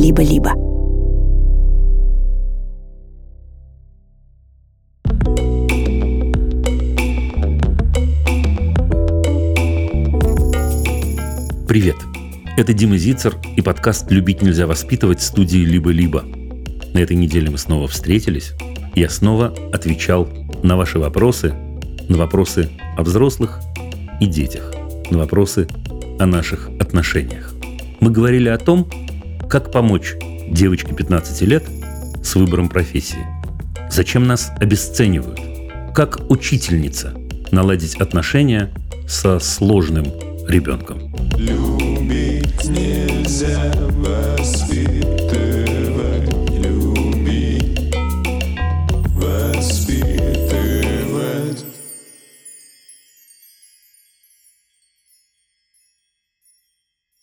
«Либо-либо». Привет! Это Дима Зицер и подкаст «Любить нельзя воспитывать» студии «Либо-либо». На этой неделе мы снова встретились. Я снова отвечал на ваши вопросы, на вопросы о взрослых и детях, на вопросы о наших отношениях. Мы говорили о том, как помочь девочке 15 лет с выбором профессии. Зачем нас обесценивают? Как учительница наладить отношения со сложным ребенком? Любить нельзя воспитывать,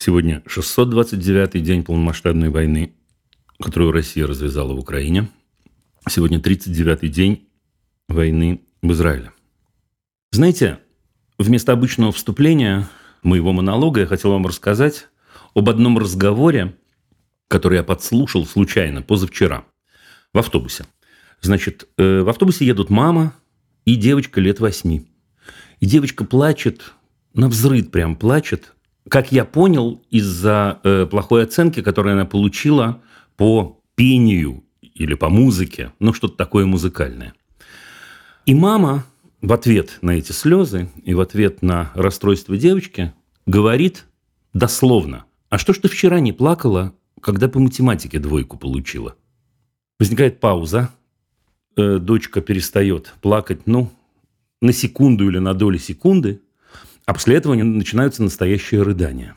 Сегодня 629-й день полномасштабной войны, которую Россия развязала в Украине. Сегодня 39-й день войны в Израиле. Знаете, вместо обычного вступления моего монолога я хотел вам рассказать об одном разговоре, который я подслушал случайно позавчера в автобусе. Значит, э, в автобусе едут мама и девочка лет восьми. И девочка плачет, на взрыд прям плачет, как я понял, из-за э, плохой оценки, которую она получила по пению или по музыке, ну что-то такое музыкальное. И мама в ответ на эти слезы и в ответ на расстройство девочки говорит дословно, а что ж ты вчера не плакала, когда по математике двойку получила? Возникает пауза, э, дочка перестает плакать, ну, на секунду или на доли секунды, а после этого начинаются настоящие рыдания.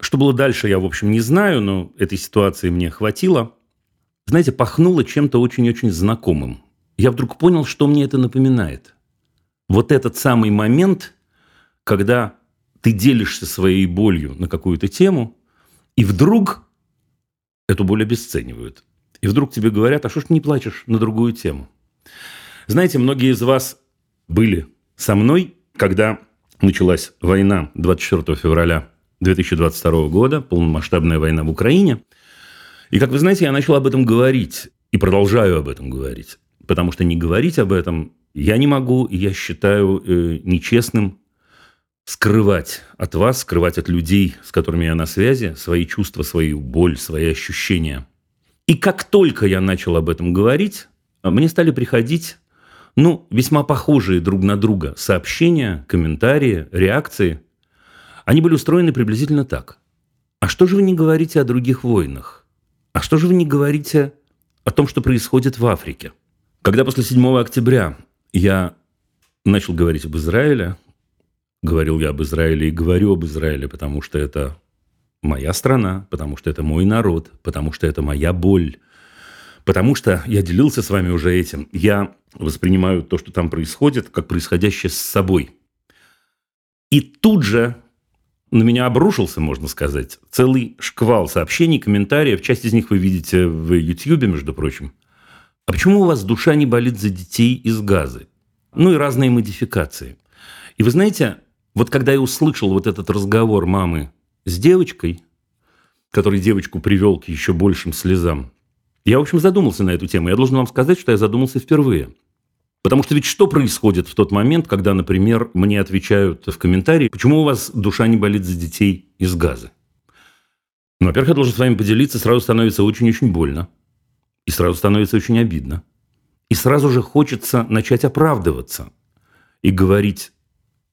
Что было дальше, я, в общем, не знаю, но этой ситуации мне хватило. Знаете, пахнуло чем-то очень-очень знакомым. Я вдруг понял, что мне это напоминает. Вот этот самый момент, когда ты делишься своей болью на какую-то тему, и вдруг эту боль обесценивают. И вдруг тебе говорят, а что ж не плачешь на другую тему? Знаете, многие из вас были со мной, когда началась война 24 февраля 2022 года, полномасштабная война в Украине. И, как вы знаете, я начал об этом говорить и продолжаю об этом говорить. Потому что не говорить об этом я не могу, и я считаю э, нечестным скрывать от вас, скрывать от людей, с которыми я на связи, свои чувства, свою боль, свои ощущения. И как только я начал об этом говорить, мне стали приходить, ну, весьма похожие друг на друга сообщения, комментарии, реакции. Они были устроены приблизительно так. А что же вы не говорите о других войнах? А что же вы не говорите о том, что происходит в Африке? Когда после 7 октября я начал говорить об Израиле, говорил я об Израиле и говорю об Израиле, потому что это моя страна, потому что это мой народ, потому что это моя боль, потому что я делился с вами уже этим. Я воспринимаю то, что там происходит, как происходящее с собой. И тут же на меня обрушился, можно сказать, целый шквал сообщений, комментариев. Часть из них вы видите в YouTube, между прочим. А почему у вас душа не болит за детей из газы? Ну и разные модификации. И вы знаете, вот когда я услышал вот этот разговор мамы с девочкой, который девочку привел к еще большим слезам, я, в общем, задумался на эту тему. Я должен вам сказать, что я задумался впервые. Потому что ведь что происходит в тот момент, когда, например, мне отвечают в комментарии, почему у вас душа не болит за детей из газа? Ну, во-первых, я должен с вами поделиться, сразу становится очень-очень больно. И сразу становится очень обидно. И сразу же хочется начать оправдываться и говорить,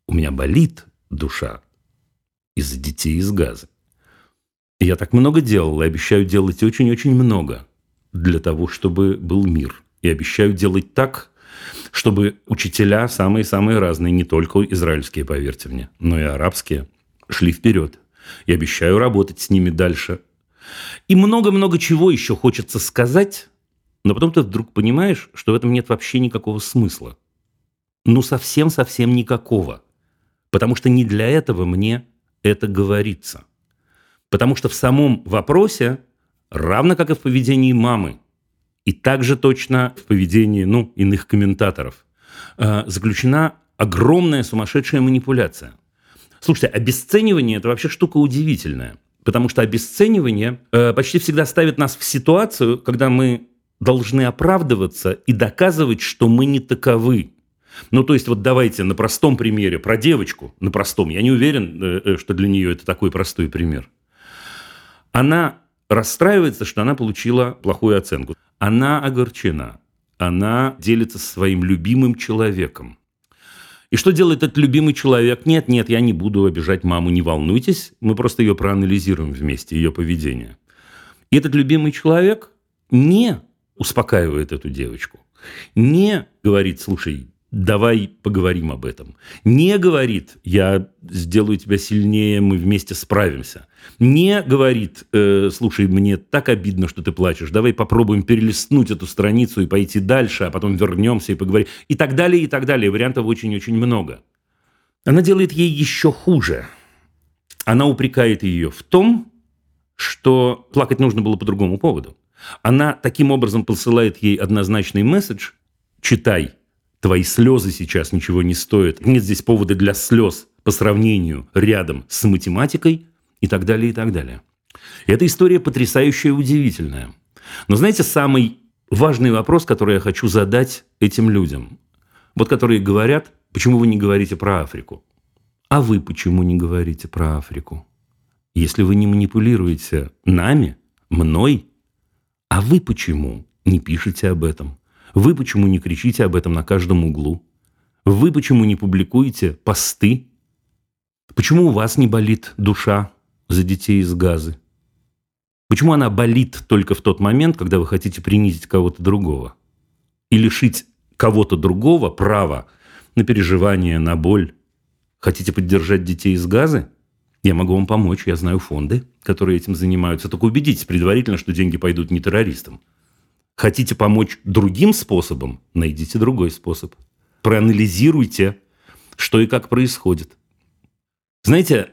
у меня болит душа из-за детей из газа. И я так много делал, и обещаю делать очень-очень много для того, чтобы был мир. И обещаю делать так, чтобы учителя самые-самые разные, не только израильские, поверьте мне, но и арабские, шли вперед. И обещаю работать с ними дальше. И много-много чего еще хочется сказать, но потом ты вдруг понимаешь, что в этом нет вообще никакого смысла. Ну, совсем-совсем никакого. Потому что не для этого мне это говорится. Потому что в самом вопросе, равно как и в поведении мамы, и также точно в поведении ну, иных комментаторов, э, заключена огромная сумасшедшая манипуляция. Слушайте, обесценивание – это вообще штука удивительная. Потому что обесценивание э, почти всегда ставит нас в ситуацию, когда мы должны оправдываться и доказывать, что мы не таковы. Ну, то есть, вот давайте на простом примере про девочку, на простом, я не уверен, э, что для нее это такой простой пример. Она расстраивается, что она получила плохую оценку. Она огорчена. Она делится со своим любимым человеком. И что делает этот любимый человек? Нет, нет, я не буду обижать маму, не волнуйтесь. Мы просто ее проанализируем вместе, ее поведение. И этот любимый человек не успокаивает эту девочку, не говорит, слушай, давай поговорим об этом. Не говорит, я сделаю тебя сильнее, мы вместе справимся. Не говорит, э, слушай, мне так обидно, что ты плачешь, давай попробуем перелистнуть эту страницу и пойти дальше, а потом вернемся и поговорим. И так далее, и так далее. Вариантов очень-очень много. Она делает ей еще хуже. Она упрекает ее в том, что плакать нужно было по другому поводу. Она таким образом посылает ей однозначный месседж «Читай, Твои слезы сейчас ничего не стоят. Нет здесь повода для слез по сравнению рядом с математикой и так далее, и так далее. Эта история потрясающая и удивительная. Но знаете, самый важный вопрос, который я хочу задать этим людям, вот которые говорят, почему вы не говорите про Африку? А вы почему не говорите про Африку? Если вы не манипулируете нами, мной, а вы почему не пишете об этом? Вы почему не кричите об этом на каждом углу? Вы почему не публикуете посты? Почему у вас не болит душа за детей из газы? Почему она болит только в тот момент, когда вы хотите принизить кого-то другого? И лишить кого-то другого права на переживание, на боль? Хотите поддержать детей из газы? Я могу вам помочь, я знаю фонды, которые этим занимаются. Только убедитесь предварительно, что деньги пойдут не террористам. Хотите помочь другим способом? Найдите другой способ. Проанализируйте, что и как происходит. Знаете,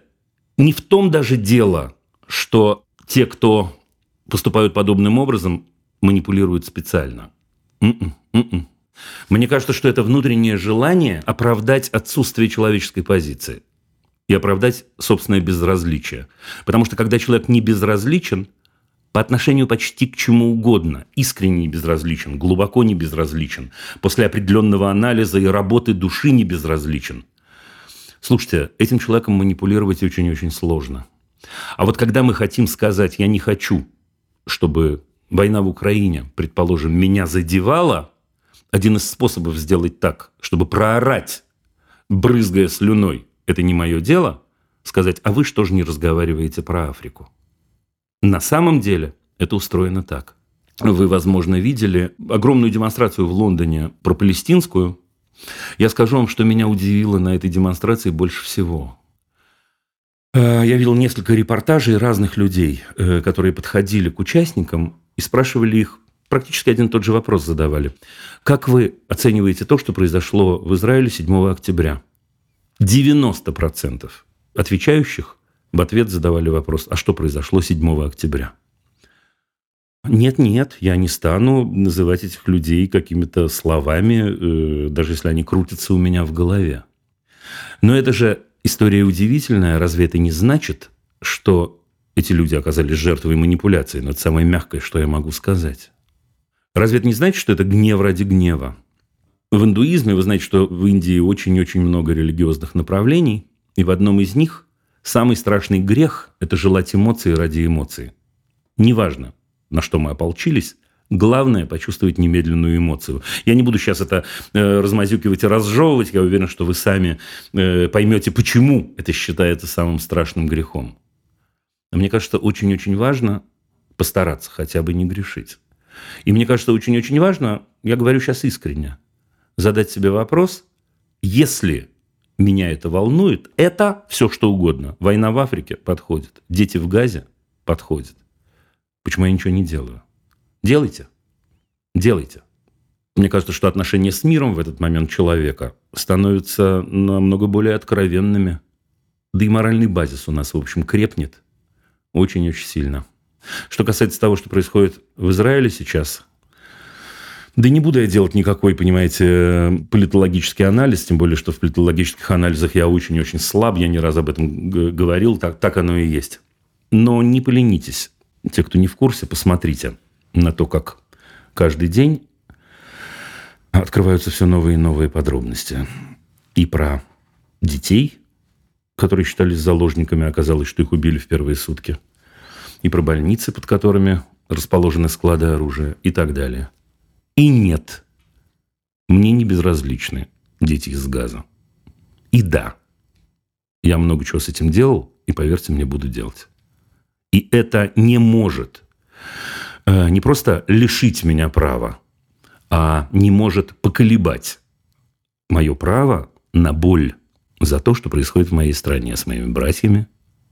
не в том даже дело, что те, кто поступают подобным образом, манипулируют специально. М-м, м-м. Мне кажется, что это внутреннее желание оправдать отсутствие человеческой позиции и оправдать собственное безразличие. Потому что когда человек не безразличен – по отношению почти к чему угодно, искренне не безразличен, глубоко не безразличен, после определенного анализа и работы души не безразличен. Слушайте, этим человеком манипулировать очень-очень сложно. А вот когда мы хотим сказать «я не хочу», чтобы война в Украине, предположим, меня задевала, один из способов сделать так, чтобы проорать, брызгая слюной, это не мое дело, сказать, а вы что же не разговариваете про Африку? На самом деле это устроено так. Вы, возможно, видели огромную демонстрацию в Лондоне про палестинскую. Я скажу вам, что меня удивило на этой демонстрации больше всего. Э, я видел несколько репортажей разных людей, э, которые подходили к участникам и спрашивали их, практически один и тот же вопрос задавали. Как вы оцениваете то, что произошло в Израиле 7 октября? 90% отвечающих в ответ задавали вопрос, а что произошло 7 октября? Нет, нет, я не стану называть этих людей какими-то словами, э, даже если они крутятся у меня в голове. Но это же история удивительная. Разве это не значит, что эти люди оказались жертвой манипуляции? Но это самое мягкое, что я могу сказать. Разве это не значит, что это гнев ради гнева? В индуизме вы знаете, что в Индии очень-очень много религиозных направлений, и в одном из них Самый страшный грех – это желать эмоции ради эмоций. Неважно, на что мы ополчились, Главное – почувствовать немедленную эмоцию. Я не буду сейчас это э, размазюкивать и разжевывать. Я уверен, что вы сами э, поймете, почему это считается самым страшным грехом. Но мне кажется, очень-очень важно постараться хотя бы не грешить. И мне кажется, очень-очень важно, я говорю сейчас искренне, задать себе вопрос, если меня это волнует, это все что угодно. Война в Африке подходит, дети в Газе подходят. Почему я ничего не делаю? Делайте. Делайте. Мне кажется, что отношения с миром в этот момент человека становятся намного более откровенными. Да и моральный базис у нас, в общем, крепнет очень-очень сильно. Что касается того, что происходит в Израиле сейчас, да не буду я делать никакой, понимаете, политологический анализ, тем более, что в политологических анализах я очень-очень слаб, я не раз об этом говорил, так, так оно и есть. Но не поленитесь. Те, кто не в курсе, посмотрите на то, как каждый день открываются все новые и новые подробности. И про детей, которые считались заложниками, оказалось, что их убили в первые сутки. И про больницы, под которыми расположены склады оружия и так далее. И нет, мне не безразличны дети из газа. И да, я много чего с этим делал, и, поверьте мне, буду делать. И это не может э, не просто лишить меня права, а не может поколебать мое право на боль за то, что происходит в моей стране с моими братьями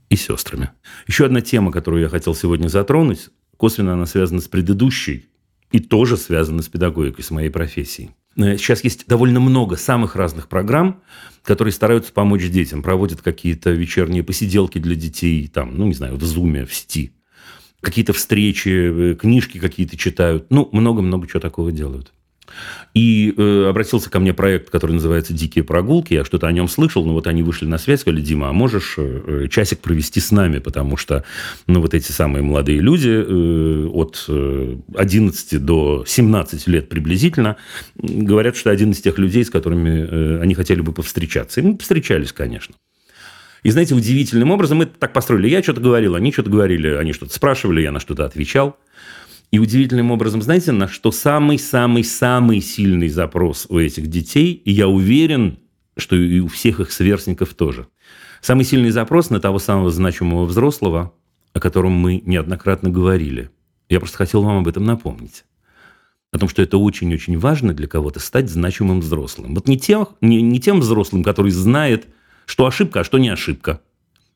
и сестрами. Еще одна тема, которую я хотел сегодня затронуть, косвенно она связана с предыдущей и тоже связана с педагогикой, с моей профессией. Э, сейчас есть довольно много самых разных программ, которые стараются помочь детям. Проводят какие-то вечерние посиделки для детей, там, ну, не знаю, в Зуме, в сети. Какие-то встречи, э, книжки какие-то читают. Ну, много-много чего такого делают. И э, обратился ко мне проект, который называется «Дикие прогулки». Я что-то о нем слышал, но вот они вышли на связь, сказали, Дима, а можешь э, часик провести с нами? Потому что, ну, вот эти самые молодые люди э, от э, 11 до 17 лет приблизительно говорят, что один из тех людей, с которыми э, они хотели бы повстречаться. И мы повстречались, конечно. И знаете, удивительным образом мы так построили. Я что-то говорил, они что-то говорили, они что-то спрашивали, я на что-то отвечал. И удивительным образом, знаете, на что самый-самый-самый сильный запрос у этих детей, и я уверен, что и у всех их сверстников тоже. Самый сильный запрос на того самого значимого взрослого, о котором мы неоднократно говорили. Я просто хотел вам об этом напомнить. О том, что это очень-очень важно для кого-то стать значимым взрослым. Вот не тем, не, не тем взрослым, который знает, что ошибка, а что не ошибка.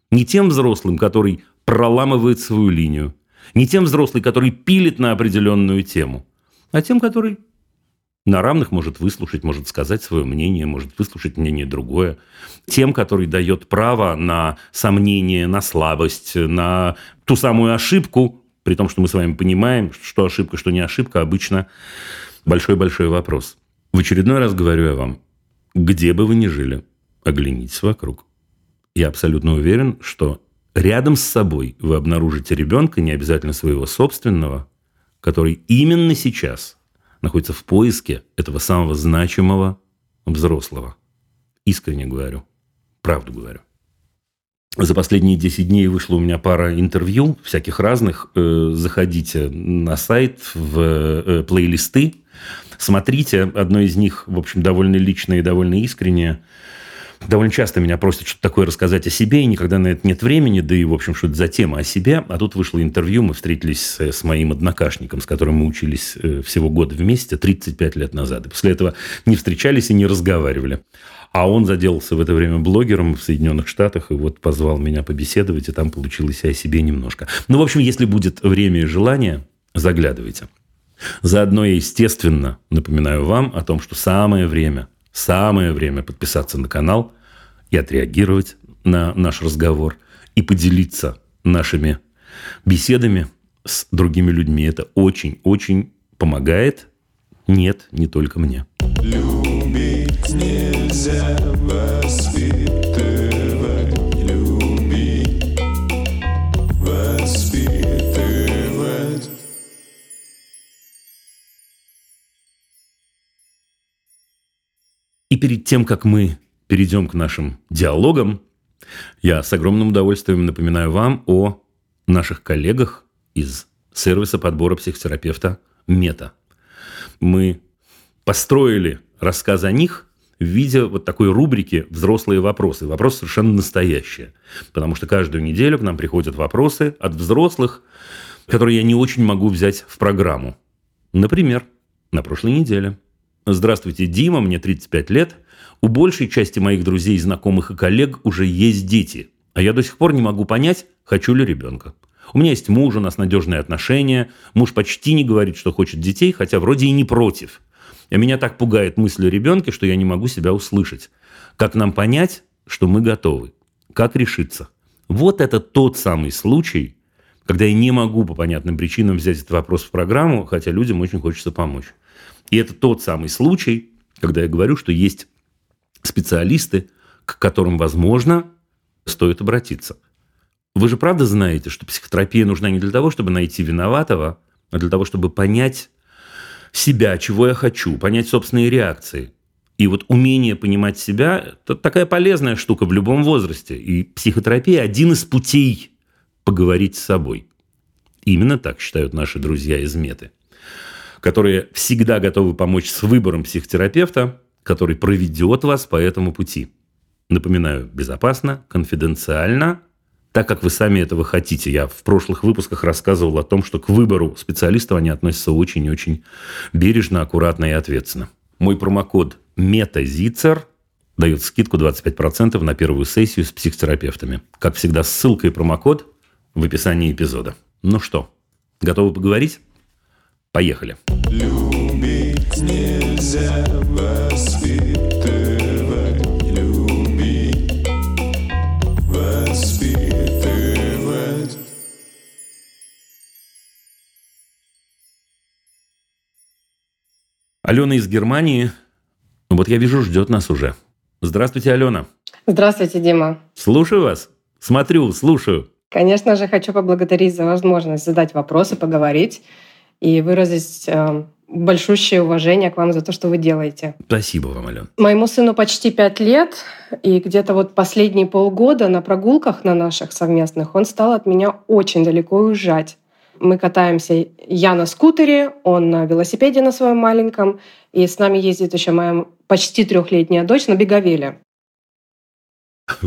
Не тем взрослым, который проламывает свою линию. Не тем взрослый, который пилит на определенную тему, а тем, который на равных может выслушать, может сказать свое мнение, может выслушать мнение другое. Тем, который дает право на сомнение, на слабость, на ту самую ошибку, при том, что мы с вами понимаем, что ошибка, что не ошибка, обычно большой-большой вопрос. В очередной раз говорю я вам, где бы вы ни жили, оглянитесь вокруг. Я абсолютно уверен, что рядом с собой вы обнаружите ребенка, не обязательно своего собственного, который именно сейчас находится в поиске этого самого значимого взрослого. Искренне говорю, правду говорю. За последние 10 дней вышло у меня пара интервью, всяких разных. Э, заходите на сайт, в э, плейлисты, смотрите. Одно из них, в общем, довольно личное и довольно искреннее – довольно часто меня просят что-то такое рассказать о себе, и никогда на это нет времени, да и, в общем, что это за тема о себе. А тут вышло интервью, мы встретились с, с моим однокашником, с которым мы учились э, всего год вместе, 35 лет назад. И после этого не встречались и не разговаривали. А он заделался в это время блогером в Соединенных Штатах и вот позвал меня побеседовать, и там получилось о себе немножко. Ну, в общем, если будет время и желание, заглядывайте. Заодно я, естественно, напоминаю вам о том, что самое время – Самое время подписаться на канал и отреагировать на наш разговор и поделиться нашими беседами с другими людьми. Это очень-очень помогает. Нет, не только мне. Любить нельзя воспитывать, И перед тем, как мы перейдем к нашим диалогам, я с огромным удовольствием напоминаю вам о наших коллегах из сервиса подбора психотерапевта «Мета». Мы построили рассказ о них в виде вот такой рубрики «Взрослые вопросы». Вопрос совершенно настоящие. Потому что каждую неделю к нам приходят вопросы от взрослых, которые я не очень могу взять в программу. Например, на прошлой неделе – Здравствуйте, Дима, мне 35 лет. У большей части моих друзей, знакомых и коллег уже есть дети. А я до сих пор не могу понять, хочу ли ребенка. У меня есть муж, у нас надежные отношения. Муж почти не говорит, что хочет детей, хотя вроде и не против. А меня так пугает мысль о ребенке, что я не могу себя услышать. Как нам понять, что мы готовы? Как решиться? Вот это тот самый случай, когда я не могу по понятным причинам взять этот вопрос в программу, хотя людям очень хочется помочь. И это тот самый случай, когда я говорю, что есть специалисты, к которым, возможно, стоит обратиться. Вы же правда знаете, что психотерапия нужна не для того, чтобы найти виноватого, а для того, чтобы понять себя, чего я хочу, понять собственные реакции. И вот умение понимать себя – это такая полезная штука в любом возрасте. И психотерапия – один из путей поговорить с собой. Именно так считают наши друзья из Меты, которые всегда готовы помочь с выбором психотерапевта, который проведет вас по этому пути. Напоминаю, безопасно, конфиденциально, так как вы сами этого хотите. Я в прошлых выпусках рассказывал о том, что к выбору специалистов они относятся очень и очень бережно, аккуратно и ответственно. Мой промокод MetaZitzer дает скидку 25% на первую сессию с психотерапевтами. Как всегда, ссылка и промокод в описании эпизода. Ну что, готовы поговорить? Поехали. Любить нельзя воспитывать, любить, воспитывать. Алена из Германии, вот я вижу, ждет нас уже. Здравствуйте, Алена. Здравствуйте, Дима. Слушаю вас. Смотрю, слушаю. Конечно же, хочу поблагодарить за возможность задать вопросы, поговорить и выразить э, большущее уважение к вам за то, что вы делаете. Спасибо вам, Алена. Моему сыну почти пять лет, и где-то вот последние полгода на прогулках на наших совместных он стал от меня очень далеко уезжать. Мы катаемся, я на скутере, он на велосипеде на своем маленьком, и с нами ездит еще моя почти трехлетняя дочь на беговеле.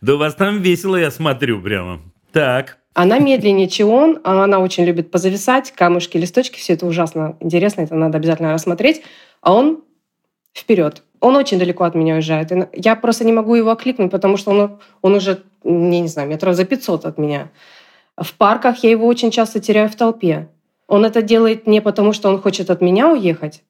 Да у вас там весело, я смотрю прямо. Так. Она медленнее, чем он, а она очень любит позависать, камушки, листочки, все это ужасно интересно, это надо обязательно рассмотреть. А он вперед. Он очень далеко от меня уезжает. Я просто не могу его окликнуть, потому что он, он уже, я не знаю, метров за 500 от меня. В парках я его очень часто теряю в толпе. Он это делает не потому, что он хочет от меня уехать.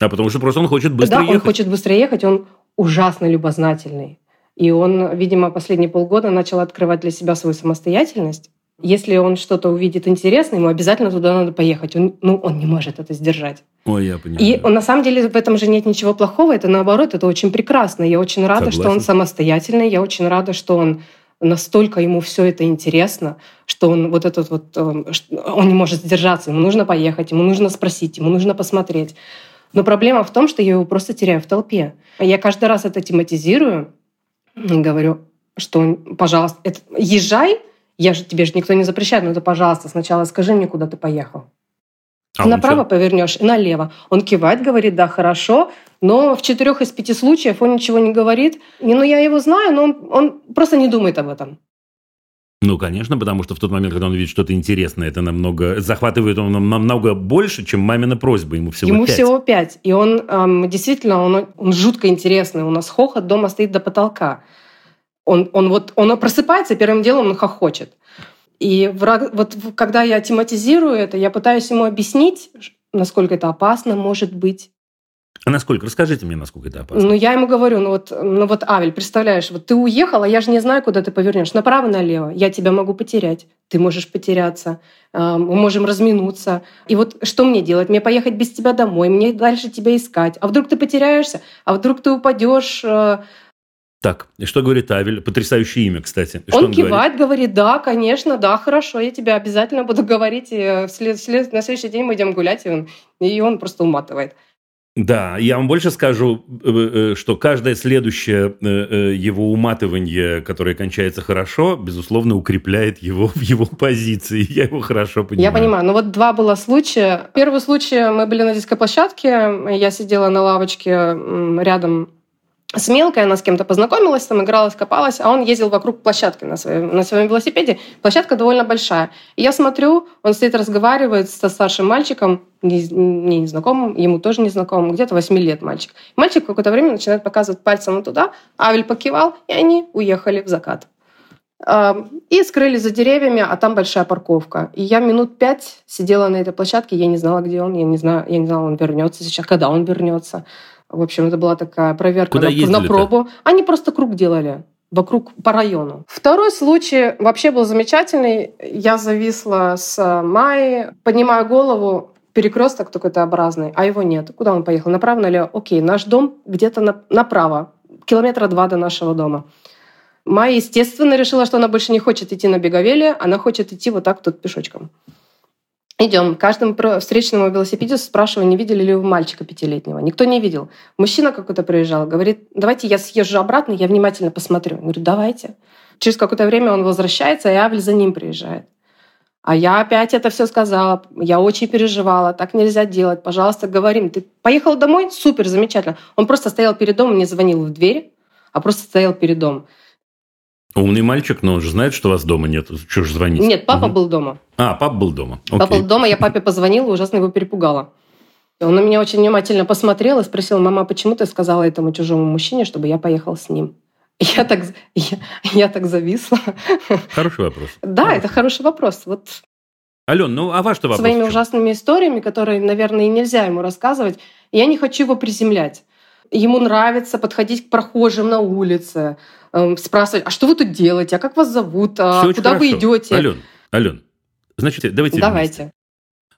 А потому что просто он хочет быстро да, ехать. он хочет быстро ехать, он ужасно любознательный. И он, видимо, последние полгода начал открывать для себя свою самостоятельность. Если он что-то увидит интересное, ему обязательно туда надо поехать. Он, ну, он не может это сдержать. Ой, я понимаю. И он, на самом деле в этом же нет ничего плохого. Это наоборот, это очень прекрасно. Я очень рада, что он Согласен. самостоятельный. Я очень рада, что он настолько ему все это интересно, что он вот этот вот, э, он не может сдержаться, ему нужно поехать, ему нужно спросить, ему нужно посмотреть. Но проблема в том, что я его просто теряю в толпе. Я каждый раз это тематизирую, говорю, что, пожалуйста, это, езжай, я же тебе же никто не запрещает, но это, пожалуйста, сначала скажи мне, куда ты поехал. А Направо чё? повернешь, налево. Он кивает, говорит, да, хорошо, но в четырех из пяти случаев он ничего не говорит. Не, ну я его знаю, но он, он просто не думает об этом. Ну, конечно, потому что в тот момент, когда он видит что-то интересное, это намного... Захватывает он нам- намного больше, чем мамина просьба. Ему всего Ему пять. всего пять. И он эм, действительно, он, он жутко интересный. У нас хохот дома стоит до потолка. Он, он вот он просыпается, первым делом он хохочет. И враг- вот когда я тематизирую это, я пытаюсь ему объяснить, насколько это опасно может быть. А насколько? Расскажите мне, насколько это опасно. Ну, я ему говорю, ну вот, ну вот, Авель, представляешь, вот ты уехала, я же не знаю, куда ты повернешь. Направо, налево. Я тебя могу потерять. Ты можешь потеряться. А, Мы можем разминуться. И вот что мне делать? Мне поехать без тебя домой? Мне дальше тебя искать? А вдруг ты потеряешься? А вдруг ты упадешь? э, Так, и что говорит Авель? Потрясающее имя, кстати. И Он, он говорит? кивает, говорит, да, конечно, да, хорошо, я тебя обязательно буду говорить. И э, в след- в след- на следующий день мы идем гулять, и он, и он просто уматывает. Да, я вам больше скажу, э, э, что каждое следующее э, его уматывание, которое кончается хорошо, безусловно, укрепляет его в его позиции. Я его хорошо понимаю. Я понимаю. Ну вот два было случая. Первый случай, мы были на детской площадке, я сидела на лавочке рядом с мелкой, она с кем-то познакомилась, там игралась, копалась, а он ездил вокруг площадки на своем, на своем велосипеде. Площадка довольно большая. И я смотрю, он стоит, разговаривает со старшим мальчиком, не- мне незнакомым, ему тоже незнакомым, где-то 8 лет мальчик. Мальчик какое-то время начинает показывать пальцем туда, Авель покивал, и они уехали в закат. А, И скрылись за деревьями, а там большая парковка. И я минут пять сидела на этой площадке, я не знала, где он, я не знаю, я не знала, он вернется сейчас, когда он вернется. В общем, это была такая проверка Куда на, на пробу. Они просто круг делали вокруг по району. Второй случай вообще был замечательный. Я зависла с Майей, поднимаю голову, перекресток такой Т-образный, а его нет. Куда он поехал? Направо, налево? Окей, наш дом где-то на- направо, километра два до нашего дома. Майя, естественно, решила, что она больше не хочет идти на беговеле, она хочет идти вот так тут пешочком. Идем. Каждому встречному велосипеде спрашиваю, не видели ли вы мальчика пятилетнего. Никто не видел. Мужчина какой-то приезжал, говорит, давайте я съезжу обратно, я внимательно посмотрю. Я говорю, давайте. Через какое-то время он возвращается, и Авель за ним приезжает. А я опять это все сказала. Я очень переживала. Так нельзя делать. Пожалуйста, говорим. Ты поехал домой? Супер, замечательно. Он просто стоял перед домом, не звонил в дверь, а просто стоял перед домом. Умный мальчик, но он же знает, что вас дома нет. Чего же звонить? Нет, папа Мгм. был дома. А, папа был дома. Папа Окей. был дома, я папе позвонила, ужасно его перепугала. Он на меня очень внимательно посмотрел и спросил, мама, почему ты сказала этому чужому мужчине, чтобы я поехал с ним? Я так, я, я так зависла. Хороший вопрос. Да, это хороший вопрос. Вот Ален, ну а ваш-то вопрос? своими ужасными историями, которые, наверное, и нельзя ему рассказывать, я не хочу его приземлять. Ему нравится подходить к прохожим на улице, эм, спрашивать, а что вы тут делаете, а как вас зовут, а очень куда вы идете? Ален, Ален, значит, давайте вместе. Давайте.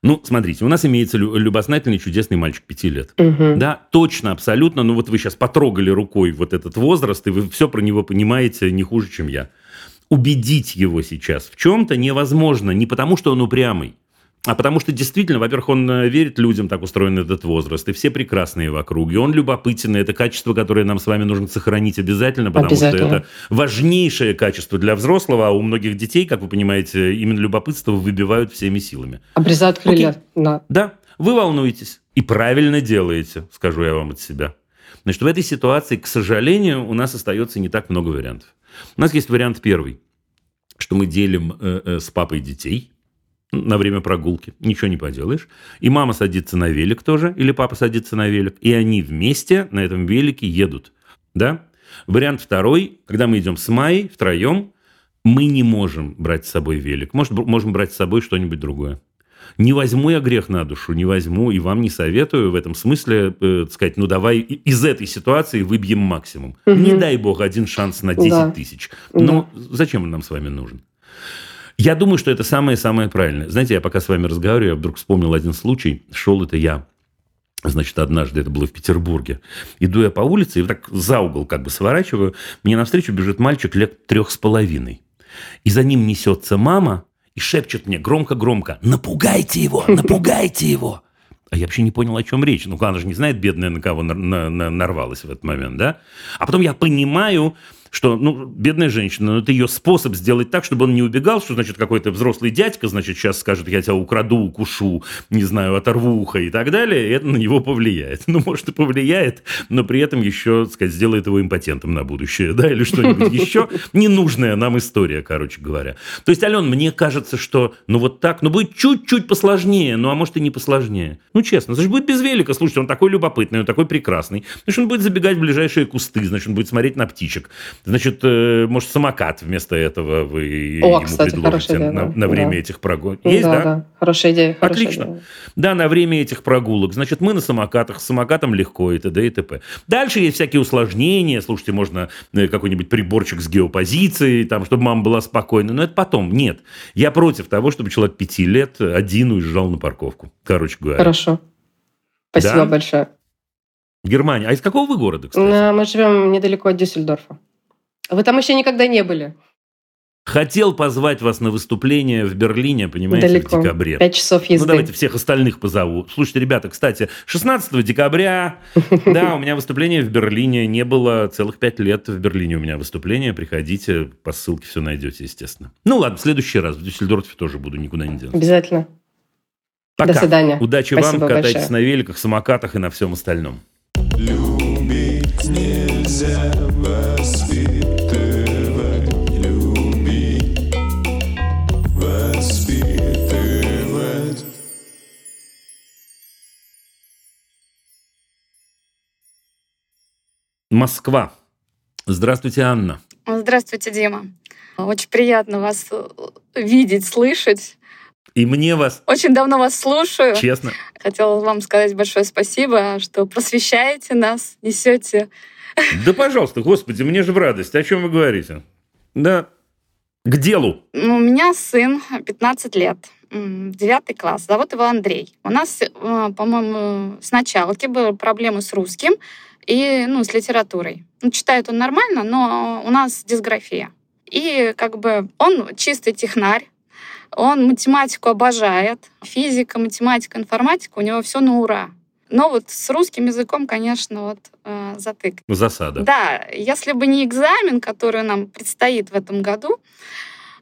Ну, смотрите, у нас имеется лю- любознательный, чудесный мальчик пяти лет. Мгм. Да, точно, абсолютно. Ну вот вы сейчас потрогали рукой вот этот возраст, и вы все про него понимаете не хуже, чем я. Убедить его сейчас в чем-то невозможно не потому, что он упрямый, а потому что действительно, во-первых, он э, верит людям, так устроен этот возраст, и все прекрасные в округе. Он любопытен, и это качество, которое нам с вами нужно сохранить обязательно, потому Обязательно. что это важнейшее качество для взрослого, а у многих детей, как вы понимаете, именно любопытство выбивают всеми силами. Обрезают крылья. на Да, вы волнуетесь и правильно делаете, скажу я вам от себя. Значит, в этой ситуации, к сожалению, у нас остается не так много вариантов. У нас есть вариант первый, что мы делим э, э, с папой детей на время прогулки, ничего не поделаешь. И мама садится на велик тоже, или папа садится на велик, и они вместе на этом велике едут. Да? Вариант второй, когда мы идем с Майей втроем, мы не можем брать с собой велик. Может, можем брать с собой что-нибудь другое. Не возьму я грех на душу, не возьму, и вам не советую в этом смысле э, сказать, ну давай из этой ситуации выбьем максимум. Мгм. Не дай бог один шанс на 10 Да. тысяч. Ну, зачем он нам с вами нужен? Я думаю, что это самое-самое правильное. Знаете, я пока с вами разговариваю, я вдруг вспомнил один случай. Шел это я Значит, однажды это было в Петербурге. Иду я по улице и вот так за угол как бы сворачиваю. Мне навстречу бежит мальчик лет трех с половиной. И за ним несется мама и шепчет мне громко-громко «Напугайте его! Напугайте его!» А я вообще не понял, о чем речь. Ну, она же не знает, бедная, на кого нар- на- на- нарвалась в этот момент, да? А потом я понимаю, что, ну, бедная женщина, ну, это ее способ сделать так, чтобы он не убегал, что, значит, какой-то взрослый дядька, значит, сейчас скажет, я тебя украду, укушу, не знаю, оторву ухо и так далее, и это на него повлияет. Ну, может, и повлияет, но при этом еще, так сказать, сделает его импотентом на будущее, да, или что-нибудь еще. Ненужная нам история, короче говоря. То есть, Ален, мне кажется, что, ну, вот так, ну, будет чуть-чуть посложнее, ну, а может, и не посложнее. Ну, честно, значит, будет без велика, слушайте, он такой любопытный, он такой прекрасный. Значит, он будет забегать в ближайшие кусты, значит, он будет смотреть на птичек. Значит, э, может, самокат вместо этого вы О, ему кстати, предложите идея, на, да. на время Да. этих прогулок. Есть, да, да? да. Хорошая идея. хорошая Отлично. идея. Да, на время этих прогулок. Значит, мы на самокатах, с самокатом легко и т.д. и т.п. Дальше есть всякие усложнения. Слушайте, можно э, какой-нибудь приборчик с геопозицией, там, чтобы мама была спокойна. Но это потом. Нет. Я против того, чтобы человек пяти лет один уезжал на парковку. Короче говоря. Хорошо. Спасибо Да? большое. Германия. А из какого вы города, кстати? Э, Мы живем недалеко от Дюссельдорфа. Вы там еще никогда не были. Хотел позвать вас на выступление в Берлине, понимаете, Далеко. в декабре. Пять часов езды. Ну, давайте всех остальных позову. Слушайте, ребята, кстати, 16 декабря, да, у меня выступление в Берлине. Не было целых пять лет в Берлине у меня выступление. Приходите, по ссылке все найдете, естественно. Ну, ладно, в следующий раз. В Дюссельдорфе тоже буду, никуда не денусь. Обязательно. Пока. До свидания. Удачи Спасибо вам, катайтесь большое. на великах, самокатах и на всем остальном. Любить нельзя воспитывать, Москва. Здравствуйте, Анна. Здравствуйте, Дима. Очень приятно вас э, видеть, слышать. И мне вас, Очень давно вас слушаю. честно, Хотела вам сказать большое спасибо, что просвещаете нас, несете. да пожалуйста, господи, мне же в радость. О чем вы говорите? Да, к делу. Ну, У меня сын 15 лет, м, девятый класс, зовут его Андрей. У нас, э, по-моему, с началки были проблемы с русским и ну, с литературой. Ну, читает он нормально, но у нас дисграфия. И как бы он чистый технарь, он математику обожает, физика, математика, информатика, у него все на ура. Но вот с русским языком, конечно, вот э, затык. Засада. Да, если бы не экзамен, который нам предстоит в этом году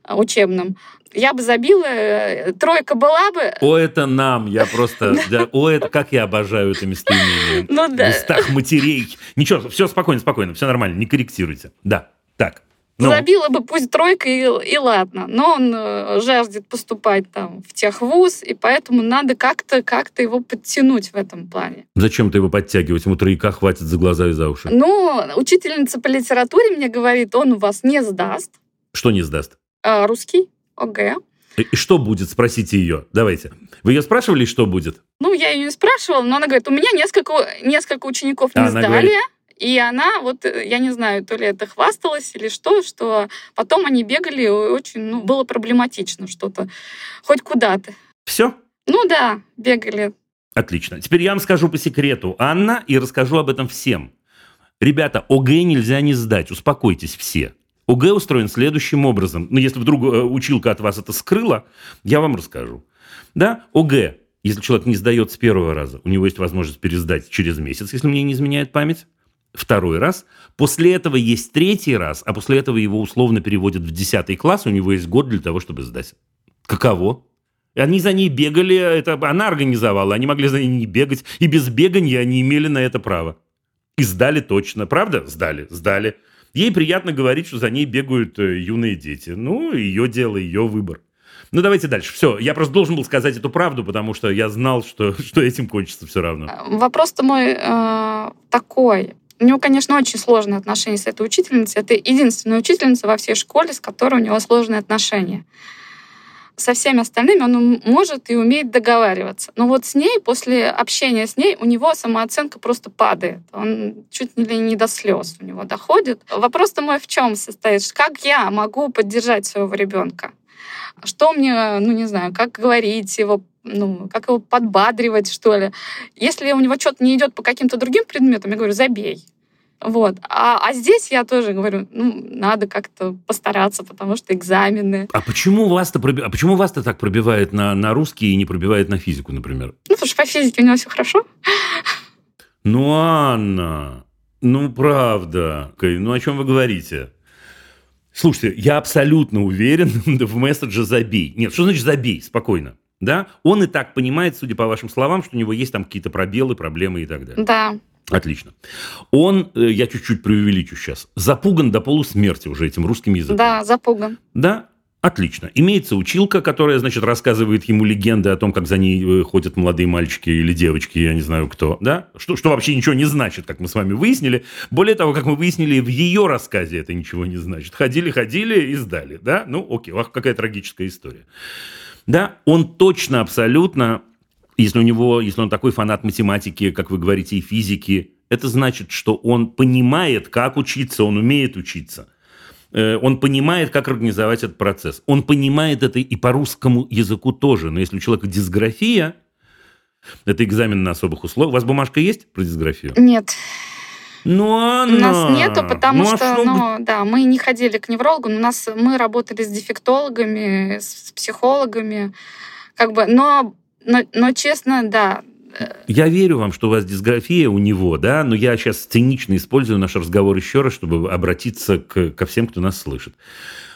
учебном, я бы забила, э, тройка была бы. О, это нам, я просто... да, о, это как я обожаю это местоимение. Ну В да. устах матерей. Ничего, все спокойно, спокойно, все нормально, не корректируйте. Да, так. Ну, Забила бы пусть тройка и, и ладно. Но он э, жаждет поступать там в техвуз, и поэтому надо как-то как его подтянуть в этом плане. зачем ты его подтягивать? Ему трояка хватит за глаза и за уши. Ну, учительница по литературе мне говорит, он у вас не сдаст. Что не сдаст? А, русский, ОГЭ. И и что будет? Спросите ее. Давайте. Вы ее спрашивали, что будет? Ну, я ее не спрашивала, но она говорит, у меня несколько, несколько учеников не А сдали. говорит- И она, вот, э, я не знаю, то ли это хвасталась или что, что потом они бегали, и очень, ну, было проблематично что-то. Хоть куда-то. Все? Ну да, бегали. Отлично. Теперь я вам скажу по секрету, Анна, и расскажу об этом всем. Ребята, ОГЭ нельзя не сдать, успокойтесь все. ОГЭ устроен следующим образом. Ну, если вдруг э, училка от вас это скрыла, я вам расскажу. Да, ОГЭ, если человек не сдает с первого раза, у него есть возможность пересдать через месяц, если мне не изменяет память. Второй раз. После этого есть третий раз, а после этого его условно переводят в 10 класс, у него есть год для того, чтобы сдать. Каково? Они за ней бегали, это она организовала, они могли за ней не бегать, и без бегания они имели на это право. И сдали точно, правда? Сдали, сдали. Ей приятно говорить, что за ней бегают э, юные дети. Ну, ее дело, ее выбор. Ну, давайте дальше. Все, я просто должен был сказать эту правду, потому что я знал, что, что этим кончится все равно. Вопрос-то мой э, такой. У него, конечно, очень сложные отношения с этой учительницей. Это единственная учительница во всей школе, с которой у него сложные отношения. Со всеми остальными он может и умеет договариваться. Но вот с ней, после общения с ней, у него самооценка просто падает. Он чуть ли не до слез у него доходит. Вопрос-то мой в чем состоит? Как я могу поддержать своего ребенка? Что мне, ну не знаю, как говорить его, ну, как его подбадривать, что ли. Если у него что-то не идет по каким-то другим предметам, я говорю, забей. Вот. А, а здесь я тоже говорю, ну, надо как-то постараться, потому что экзамены. А почему вас-то проби- а почему вас-то так пробивает на, на русский и не пробивает на физику, например? Ну, потому что по физике у него все хорошо. Ну, Анна, ну, правда. Ну, о чем вы говорите? Слушайте, я абсолютно уверен в месседже «забей». Нет, что значит «забей»? Спокойно. Да? Он и так понимает, судя по вашим словам, что у него есть там какие-то пробелы, проблемы и так далее. Да. Отлично. Он, э, я чуть-чуть преувеличу сейчас, запуган до полусмерти уже этим русским языком. Да, запуган. Да? Отлично. Имеется училка, которая, значит, рассказывает ему легенды о том, как за ней э, ходят молодые мальчики или девочки, я не знаю кто, да? Что, что вообще ничего не значит, как мы с вами выяснили. Более того, как мы выяснили, в ее рассказе это ничего не значит. Ходили, ходили и сдали, да? Ну, окей, ах, какая трагическая история. Да, он точно, абсолютно, если у него, если он такой фанат математики, как вы говорите, и физики, это значит, что он понимает, как учиться, он умеет учиться. Э, Он понимает, как организовать этот процесс. Он понимает это и по русскому языку тоже. Но если у человека дисграфия, это экзамен на особых условиях. У вас бумажка есть про дисграфию? Нет, Ну, у Анна, нас нету, потому ну, а что, вы- ну, да, мы не ходили к неврологу, но у нас мы работали с дефектологами, с психологами, как бы, но, но, но честно, да, Я верю вам, что у вас дисграфия у него, да, но я сейчас цинично использую наш разговор еще раз, чтобы обратиться к, ко всем, кто нас слышит.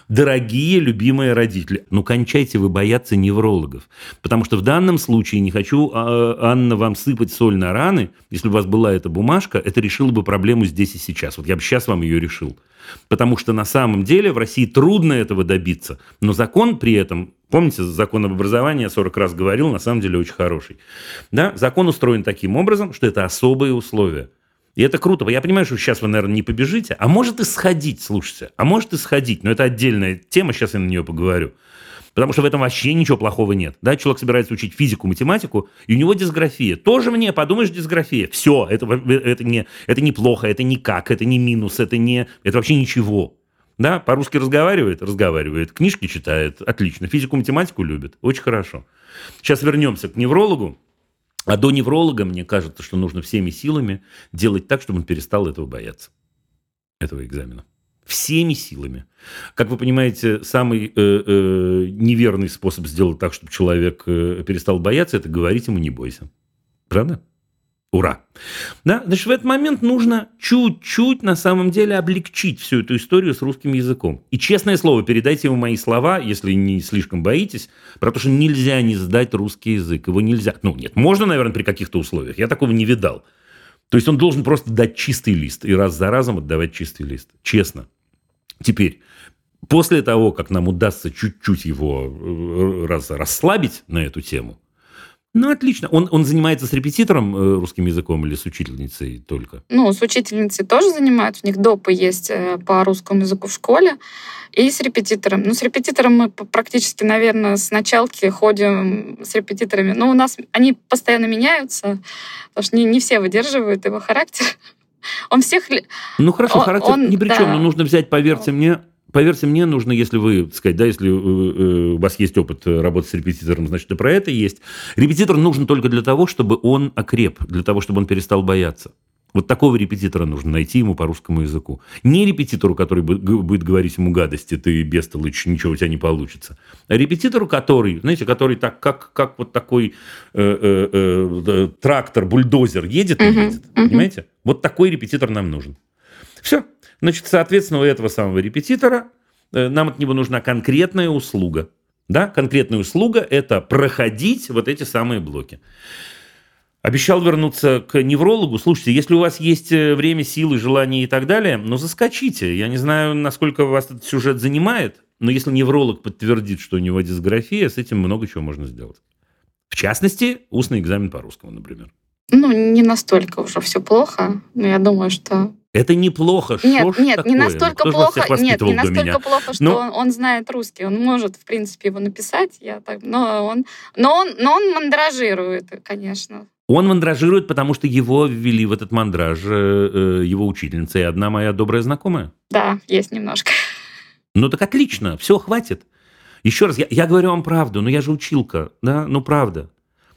Дорогие, любимые родители, ну кончайте вы бояться неврологов. Потому что в данном случае не хочу, а, Анна, вам сыпать соль на раны. Если бы у вас была эта бумажка, это решило бы проблему здесь и сейчас. Вот я бы сейчас вам ее решил. Потому что на самом деле в России трудно этого добиться. Но закон при этом, помните, закон об образовании, я 40 раз говорил, на самом деле очень хороший. Да? Закон устроен таким образом, что это особые условия. И это круто. Я понимаю, что сейчас вы, наверное, не побежите. А может и сходить, слушайте. А может и сходить. Но это отдельная тема, сейчас я на нее поговорю. Потому что в этом вообще ничего плохого нет. Да, человек собирается учить физику, математику, и у него дисграфия. Тоже мне, подумаешь, дисграфия. Все, это, это, не, это не плохо, это никак, это не минус, это, не, это вообще ничего. Да, по-русски разговаривает? Разговаривает. Книжки читает? Отлично. Физику, математику любит? Очень хорошо. Сейчас вернемся к неврологу. А до невролога, мне кажется, что нужно всеми силами делать так, чтобы он перестал этого бояться. этого экзамена. Всеми силами. Как вы понимаете, самый э, э, неверный способ сделать так, чтобы человек э, перестал бояться, это говорить ему «не бойся». Правда? Ура! Да, значит, в этот момент нужно чуть-чуть на самом деле облегчить всю эту историю с русским языком. И честное слово, передайте ему мои слова, если не слишком боитесь, про то, что нельзя не сдать русский язык. Его нельзя. Ну, нет, можно, наверное, при каких-то условиях. Я такого не видал. То есть он должен просто дать чистый лист и раз за разом отдавать чистый лист. Честно. Теперь, после того, как нам удастся чуть-чуть его э, раз, расслабить на эту тему, ну, отлично. Он, он занимается с репетитором э, русским языком или с учительницей только? Ну, с учительницей тоже занимаются. У них допы есть э, по русскому языку в школе. И с репетитором. Ну, с репетитором мы практически, наверное, с началки ходим с репетиторами. Но у нас они постоянно меняются, потому что не, не все выдерживают его характер. Он всех... Ну, хорошо, характер он, ни при да. чем. Но нужно взять, поверьте мне, Поверьте мне, нужно, если вы, так сказать, да, если э, у вас есть опыт работы с репетитором, значит, и про это есть. Репетитор нужен только для того, чтобы он окреп, для того, чтобы он перестал бояться. Вот такого репетитора нужно найти ему по русскому языку. Не репетитору, который будет говорить ему гадости, ты бестолочь, ничего у тебя не получится. А репетитору, который, знаете, который так, как, как вот такой э, э, э, трактор, бульдозер едет и едет, uh-huh. понимаете? Вот такой репетитор нам нужен. Все. Значит, соответственно, у этого самого репетитора э, нам от него нужна конкретная услуга. Да, конкретная услуга – это проходить вот эти самые блоки. Обещал вернуться к неврологу. Слушайте, если у вас есть э, время, силы, желание и так далее, ну заскочите. Я не знаю, насколько вас этот сюжет занимает, но если невролог подтвердит, что у него дисграфия, с этим много чего можно сделать. В частности, устный экзамен по русскому, например. Ну, не настолько уже все плохо, но я думаю, что это неплохо. Нет, нет, такое? не настолько ну, плохо. Нет, не настолько плохо, что но... он, он знает русский. Он может, в принципе, его написать. Я так, но он, но он, но он мандражирует, конечно. Он мандражирует, потому что его ввели в этот мандраж э, э, его учительница и одна моя добрая знакомая. Да, есть немножко. Ну так отлично, все, хватит. Еще раз, я, я говорю вам правду, но я же училка, да, ну правда.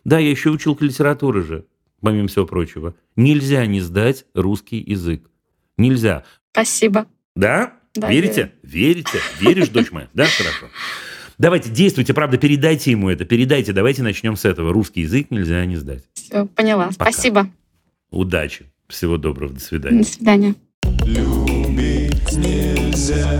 Да, я еще училка литературы же, помимо всего прочего. Нельзя не сдать русский язык. Нельзя. Спасибо. Да? да Верите? Верю. Верите? Веришь, дочь моя? Да, хорошо. Давайте, действуйте, правда, передайте ему это, передайте. Давайте начнем с этого. Русский язык нельзя не сдать. Все, поняла. Пока. Спасибо. Удачи. Всего доброго. До свидания. До свидания. Любить нельзя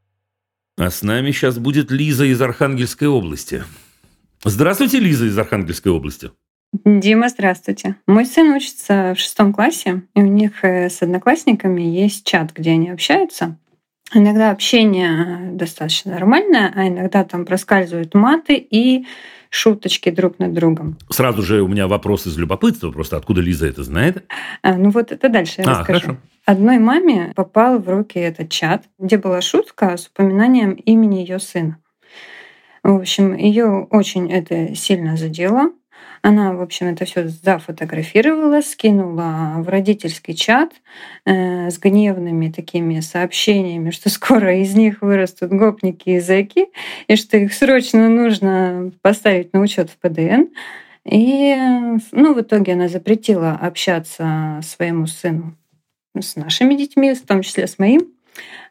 А с нами сейчас будет Лиза из Архангельской области. Здравствуйте, Лиза из Архангельской области. Дима, здравствуйте. Мой сын учится в шестом классе, и у них э, с одноклассниками есть чат, где они общаются. Иногда общение достаточно нормальное, а иногда там проскальзывают маты и шуточки друг над другом. Сразу же у меня вопрос из любопытства, просто откуда Лиза это знает? А, ну вот это дальше я а, расскажу. Хорошо. Одной маме попал в руки этот чат, где была шутка с упоминанием имени ее сына. В общем, ее очень это сильно задело. Она, в общем, это все зафотографировала, скинула в родительский чат э, с гневными такими сообщениями, что скоро из них вырастут гопники и зэки, и что их срочно нужно поставить на учет в ПДН. И ну, в итоге она запретила общаться своему сыну с нашими детьми, в том числе с моим.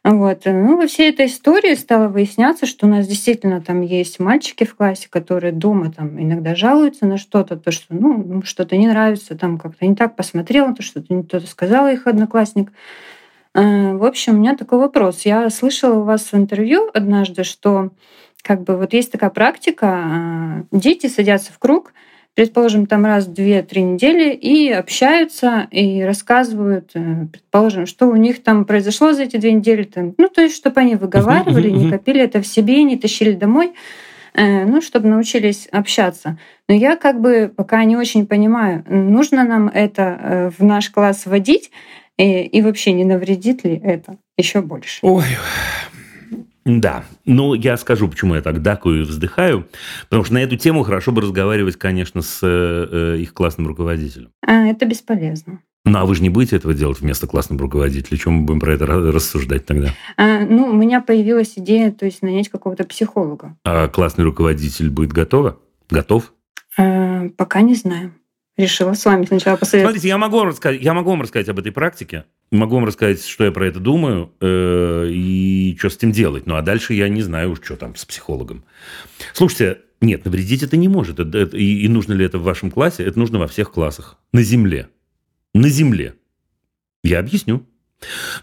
Вот. Ну, во всей этой истории стало выясняться, что у нас действительно там есть мальчики в классе, которые дома там иногда жалуются на что-то, то, что ну, что-то не нравится, там как-то не так посмотрела, то что-то не то сказал их одноклассник. А, в общем, у меня такой вопрос. Я слышала у вас в интервью однажды, что как бы вот есть такая практика, а, дети садятся в круг, предположим, там раз в две-три недели и общаются, и рассказывают, э, предположим, что у них там произошло за эти две недели. Там, ну, то есть, чтобы они выговаривали, не копили это в себе, не тащили домой, э, ну, чтобы научились общаться. Но я как бы пока не очень понимаю, нужно нам это э, в наш класс вводить, и, и вообще не навредит ли это еще больше? Ой, да, ну я скажу, почему я так дакую и вздыхаю, потому что на эту тему хорошо бы разговаривать, конечно, с э, их классным руководителем. А, это бесполезно. Ну, а вы же не будете этого делать вместо классного руководителя? Чем мы будем про это рассуждать тогда? А, ну, у меня появилась идея, то есть нанять какого-то психолога. А классный руководитель будет готова? Готов? А, пока не знаю решила с вами сначала посоветовать. Смотрите, я могу вам рассказать, я могу вам рассказать об этой практике, могу вам рассказать, что я про это думаю э, и что с этим делать. Ну, а дальше я не знаю уж, что там с психологом. Слушайте, нет, навредить это не может. Это, это, и, и нужно ли это в вашем классе? Это нужно во всех классах. На земле. На земле. Я объясню.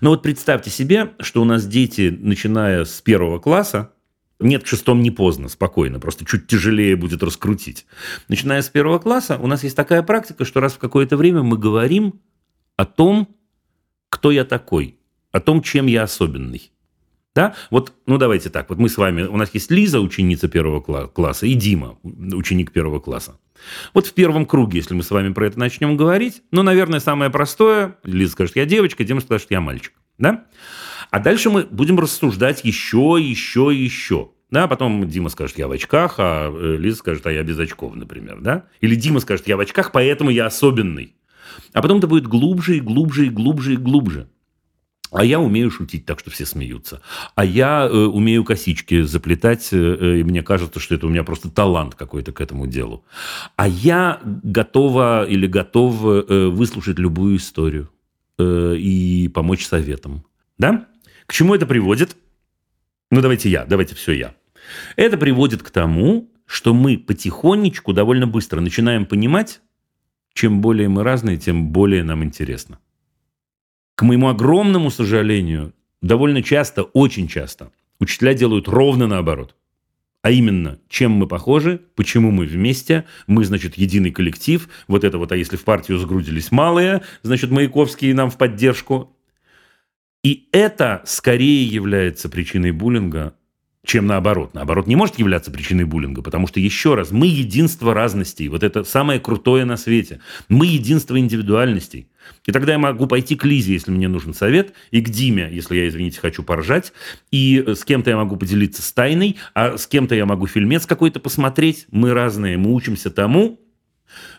Но вот представьте себе, что у нас дети, начиная с первого класса, нет, к шестом не поздно, спокойно, просто чуть тяжелее будет раскрутить. Начиная с первого класса, у нас есть такая практика, что раз в какое-то время мы говорим о том, кто я такой, о том, чем я особенный. Да? Вот, ну давайте так, вот мы с вами, у нас есть Лиза, ученица первого класса, и Дима, ученик первого класса. Вот в первом круге, если мы с вами про это начнем говорить, ну, наверное, самое простое, Лиза скажет, я девочка, Дима скажет, я мальчик. Да? А дальше мы будем рассуждать еще, еще, еще. Да, потом Дима скажет, я в очках, а э, Лиза скажет, а я без очков, например, да? Или Дима скажет, я в очках, поэтому я особенный. А потом это будет глубже и глубже и глубже и глубже. А я умею шутить так, что все смеются. А я э, умею косички заплетать, э, э, и мне кажется, что это у меня просто талант какой-то к этому делу. А я готова или готов э, выслушать любую историю э, и помочь советам. Да? К чему это приводит? Ну, давайте я, давайте все я. Это приводит к тому, что мы потихонечку, довольно быстро начинаем понимать, чем более мы разные, тем более нам интересно. К моему огромному сожалению, довольно часто, очень часто, учителя делают ровно наоборот. А именно, чем мы похожи, почему мы вместе, мы, значит, единый коллектив, вот это вот, а если в партию сгрудились малые, значит, Маяковские нам в поддержку, и это скорее является причиной буллинга, чем наоборот. Наоборот, не может являться причиной буллинга, потому что, еще раз, мы единство разностей. Вот это самое крутое на свете. Мы единство индивидуальностей. И тогда я могу пойти к Лизе, если мне нужен совет, и к Диме, если я, извините, хочу поржать, и с кем-то я могу поделиться с тайной, а с кем-то я могу фильмец какой-то посмотреть. Мы разные, мы учимся тому,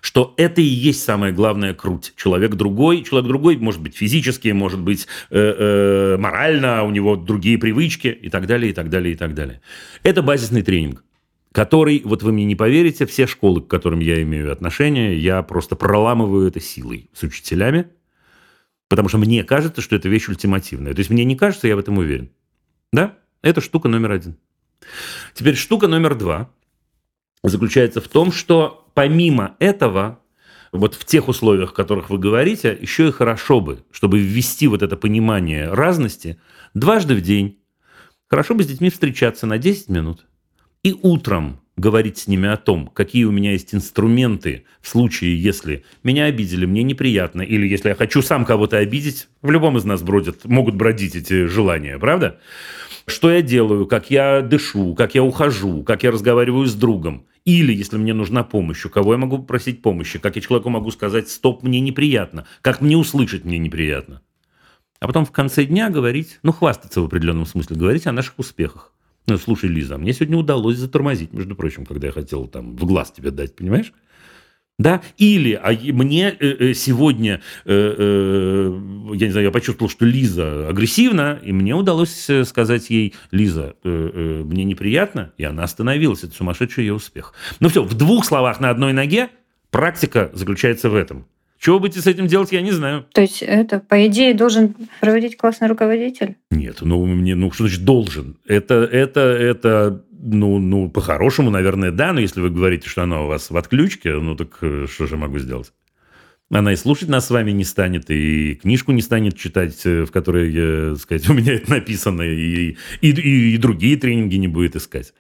что это и есть самая главная круть. Человек другой, человек другой может быть физически, может быть э, э, морально, у него другие привычки и так далее, и так далее, и так далее. Это базисный тренинг который, вот вы мне не поверите, все школы, к которым я имею отношение, я просто проламываю это силой с учителями, потому что мне кажется, что это вещь ультимативная. То есть мне не кажется, я в этом уверен. Да? Это штука номер один. Теперь штука номер два заключается в том, что помимо этого, вот в тех условиях, о которых вы говорите, еще и хорошо бы, чтобы ввести вот это понимание разности, дважды в день хорошо бы с детьми встречаться на 10 минут и утром говорить с ними о том, какие у меня есть инструменты в случае, если меня обидели, мне неприятно, или если я хочу сам кого-то обидеть, в любом из нас бродят, могут бродить эти желания, правда? Что я делаю, как я дышу, как я ухожу, как я разговариваю с другом. Или, если мне нужна помощь, у кого я могу попросить помощи, как я человеку могу сказать «стоп, мне неприятно», как мне услышать «мне неприятно». А потом в конце дня говорить, ну, хвастаться в определенном смысле, говорить о наших успехах. Ну, слушай, Лиза, мне сегодня удалось затормозить, между прочим, когда я хотел там в глаз тебе дать, понимаешь? Да? Или а мне э, э, сегодня, э, я не знаю, я почувствовал, что Лиза агрессивна, и мне удалось сказать ей, Лиза, мне неприятно, и она остановилась. Это сумасшедший ее успех. Ну все, в двух словах на одной ноге практика заключается в этом. Чего будете с этим делать, я не знаю. То есть это, по идее, должен проводить классный руководитель? Нет, ну, мне, ну что значит должен? Это, это, это ну, ну, по-хорошему, наверное, да, но если вы говорите, что она у вас в отключке, ну, так э, что же могу сделать? Она и слушать нас с вами не станет, и книжку не станет читать, э, в которой, э, сказать, у меня это написано, и, и, и, и другие тренинги не будет искать.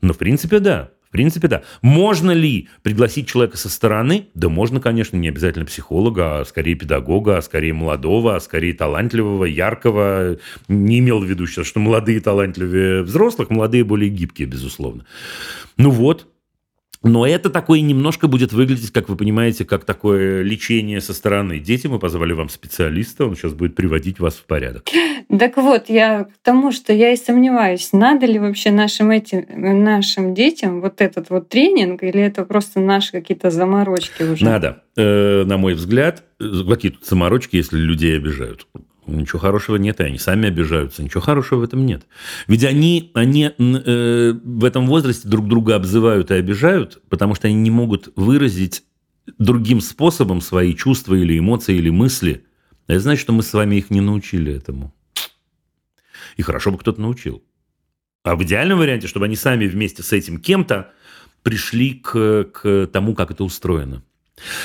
Но, в принципе, да. Принципе, да. Можно ли пригласить человека со стороны? Да можно, конечно, не обязательно психолога, а скорее педагога, а скорее молодого, а скорее талантливого, яркого. Не имел в виду сейчас, что молодые талантливее взрослых, молодые более гибкие, безусловно. Ну вот, но это такое немножко будет выглядеть, как вы понимаете, как такое лечение со стороны. Дети, мы позвали вам специалиста, он сейчас будет приводить вас в порядок. Так вот, я к тому, что я и сомневаюсь, надо ли вообще нашим, этим, нашим детям вот этот вот тренинг, или это просто наши какие-то заморочки уже? Надо. Э, на мой взгляд, какие тут заморочки, если людей обижают? Ничего хорошего нет, и они сами обижаются. Ничего хорошего в этом нет. Ведь они, они э, в этом возрасте друг друга обзывают и обижают, потому что они не могут выразить другим способом свои чувства или эмоции или мысли. Это значит, что мы с вами их не научили этому. И хорошо бы кто-то научил. А в идеальном варианте, чтобы они сами вместе с этим кем-то пришли к, к тому, как это устроено.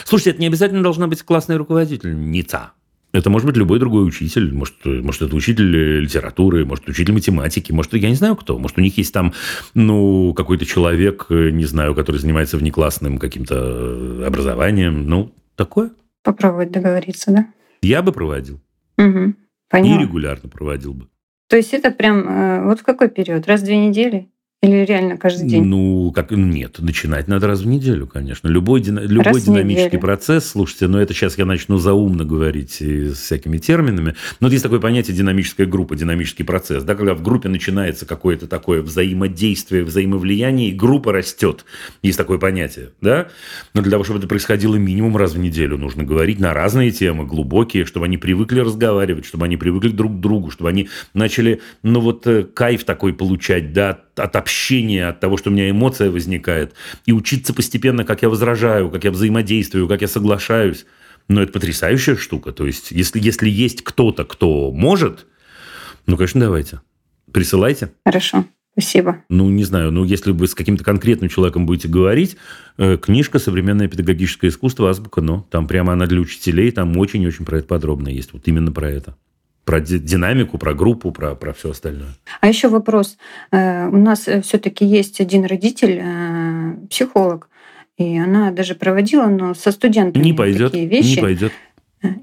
Слушайте, это не обязательно должна быть классная руководительница. Это может быть любой другой учитель, может, может это учитель литературы, может учитель математики, может я не знаю кто, может у них есть там ну какой-то человек, не знаю, который занимается внеклассным каким-то образованием, ну такое. Попробовать договориться, да? Я бы проводил. Угу. Поняла. И регулярно проводил бы. То есть это прям э, вот в какой период? Раз в две недели? Или реально каждый день? Ну, как нет, начинать надо раз в неделю, конечно. Любой, любой динамический процесс, слушайте, но это сейчас я начну заумно говорить с всякими терминами. Но вот есть такое понятие динамическая группа, динамический процесс, да, когда в группе начинается какое-то такое взаимодействие, взаимовлияние, и группа растет. Есть такое понятие, да. Но для того, чтобы это происходило минимум раз в неделю, нужно говорить на разные темы, глубокие, чтобы они привыкли разговаривать, чтобы они привыкли друг к другу, чтобы они начали, ну вот, э, кайф такой получать, да, от общения, от того, что у меня эмоция возникает, и учиться постепенно, как я возражаю, как я взаимодействую, как я соглашаюсь. Но это потрясающая штука. То есть, если, если есть кто-то, кто может, ну, конечно, давайте. Присылайте. Хорошо. Спасибо. Ну, не знаю, ну, если вы с каким-то конкретным человеком будете говорить, э, книжка «Современное педагогическое искусство. Азбука но». Там прямо она для учителей, там очень-очень про это подробно есть. Вот именно про это про динамику, про группу, про, про все остальное. А еще вопрос. Э, у нас э, все-таки есть один родитель, э, психолог, и она даже проводила, но со студентами не пойдет, такие вещи. Не пойдет.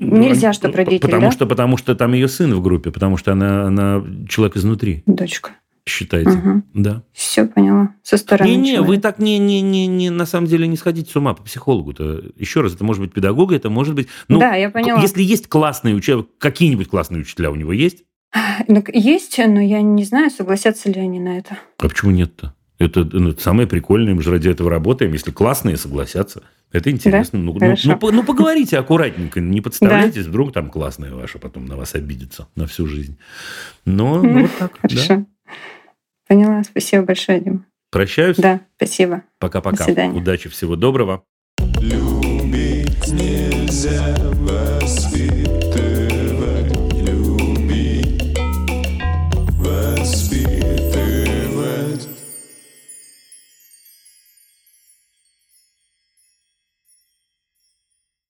Нельзя, чтобы родители, потому да? что, потому что там ее сын в группе, потому что она, она человек изнутри. Дочка считаете. Угу. Да. Все поняла. Со стороны. Не, не, вы так не, не, не, не, на самом деле не сходите с ума по психологу-то. Еще раз, это может быть педагога, это может быть. Ну, да, я поняла. Если есть классные учителя, какие-нибудь классные учителя у него есть? Ну, есть, но я не знаю, согласятся ли они на это. А почему нет-то? Это, ну, это самое прикольное, мы же ради этого работаем. Если классные согласятся, это интересно. Да? Ну, ну, ну, ну, поговорите аккуратненько, не подставляйтесь, да. вдруг там классная ваша потом на вас обидится на всю жизнь. Но ну, вот так. Хорошо. Да. Поняла. Спасибо большое, Дима. Прощаюсь. Да, спасибо. Пока-пока. До свидания. Удачи, всего доброго. Любить нельзя воспитывать, любить, воспитывать.